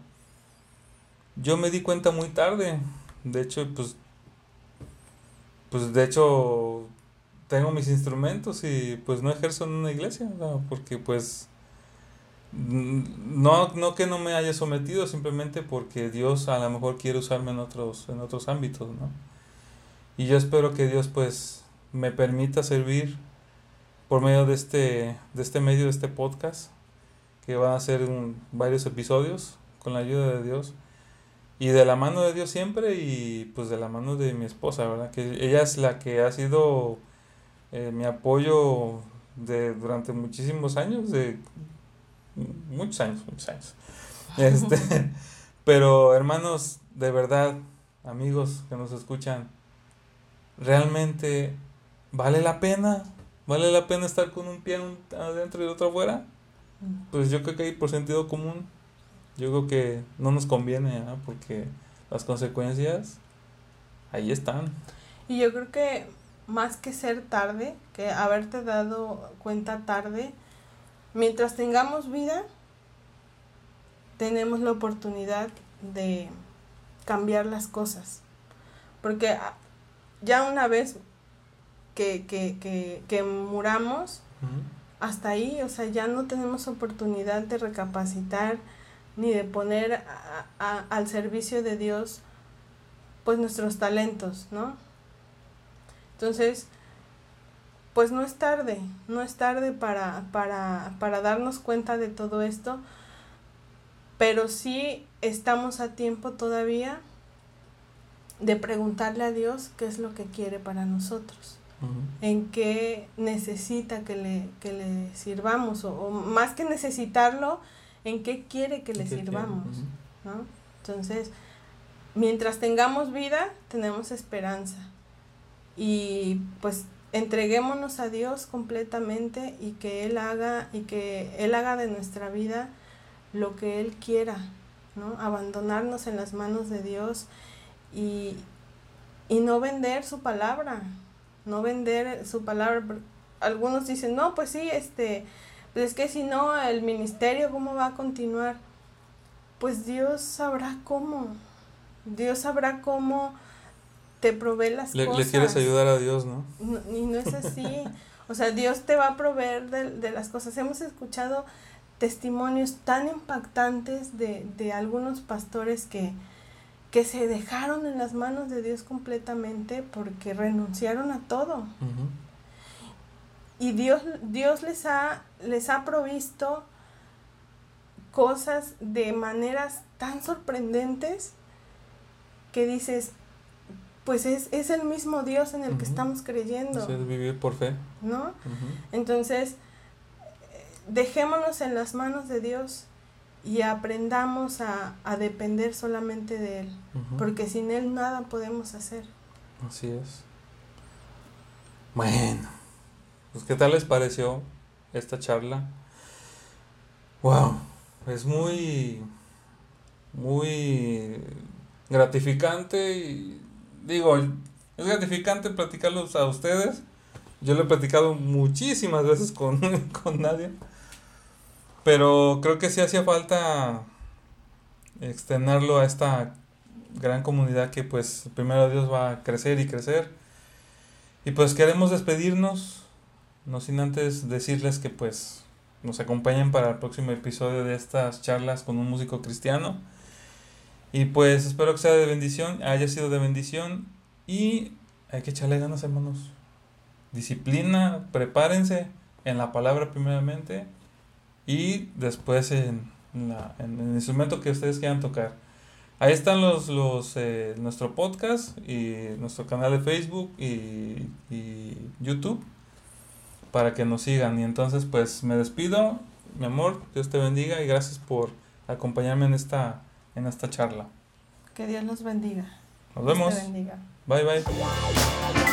yo me di cuenta muy tarde. De hecho, pues, pues de hecho tengo mis instrumentos y pues no ejerzo en una iglesia, porque pues no, no que no me haya sometido, simplemente porque Dios a lo mejor quiere usarme en otros, en otros ámbitos, ¿no? Y yo espero que Dios pues me permita servir por medio de este, de este medio, de este podcast, que va a ser varios episodios con la ayuda de Dios. Y de la mano de Dios siempre y pues de la mano de mi esposa, ¿verdad? Que ella es la que ha sido eh, mi apoyo de, durante muchísimos años, de muchos años, muchos años. Este, pero hermanos, de verdad, amigos que nos escuchan, realmente vale la pena, vale la pena estar con un pie adentro y otro afuera. Pues yo creo que hay por sentido común, yo creo que no nos conviene, porque las consecuencias ahí están. Y yo creo que más que ser tarde, que haberte dado cuenta tarde, mientras tengamos vida, tenemos la oportunidad de cambiar las cosas. Porque ah, ya una vez que, que, que, que muramos, hasta ahí, o sea, ya no tenemos oportunidad de recapacitar ni de poner al servicio de Dios pues nuestros talentos, ¿no? Entonces, pues no es tarde, no es tarde para, para, para darnos cuenta de todo esto, pero sí estamos a tiempo todavía de preguntarle a Dios qué es lo que quiere para nosotros, en qué necesita que le, que le sirvamos, o, más que necesitarlo, en qué quiere que le sirvamos. ¿no? Entonces, mientras tengamos vida, tenemos esperanza. Y pues entreguémonos a Dios completamente y que Él haga y que Él haga de nuestra vida lo que Él quiera, ¿no? Abandonarnos en las manos de Dios y, y no vender su palabra, no vender su palabra. Algunos dicen, no, pues sí, este, pues es que si no, el ministerio, ¿cómo va a continuar? Pues Dios sabrá cómo, Dios sabrá cómo te provee las cosas. Le quieres ayudar a Dios, ¿no? Y no es así. o sea, Dios te va a proveer de, de las cosas. Hemos escuchado testimonios tan impactantes de, de algunos pastores que, que se dejaron en las manos de Dios completamente porque renunciaron a todo. Y Dios, Dios les, ha, les ha provisto cosas de maneras tan sorprendentes que dices, pues es, es el mismo Dios en el que estamos creyendo. Es vivir por fe. ¿No? Entonces, dejémonos en las manos de Dios y aprendamos a, depender solamente de Él, porque sin Él nada podemos hacer. Así es. Bueno, pues ¿qué tal les pareció esta charla? Wow, es muy, muy gratificante y digo, es gratificante platicarlos a ustedes. Yo lo he platicado muchísimas veces con, con nadie. Pero creo que sí hacía falta extenderlo a esta gran comunidad que pues primero Dios va a crecer y crecer. Y pues queremos despedirnos, no sin antes decirles que pues nos acompañen para el próximo episodio de estas charlas con un músico cristiano. Y pues espero que sea de bendición, haya sido de bendición y hay que echarle ganas hermanos. Disciplina, prepárense en la palabra primeramente y después en, la, en el instrumento que ustedes quieran tocar. Ahí están los, los eh, nuestro podcast y nuestro canal de Facebook y, y YouTube para que nos sigan. Y entonces pues me despido, mi amor, Dios te bendiga y gracias por acompañarme en esta en esta charla. Que Dios nos bendiga. Nos vemos. Bye bye.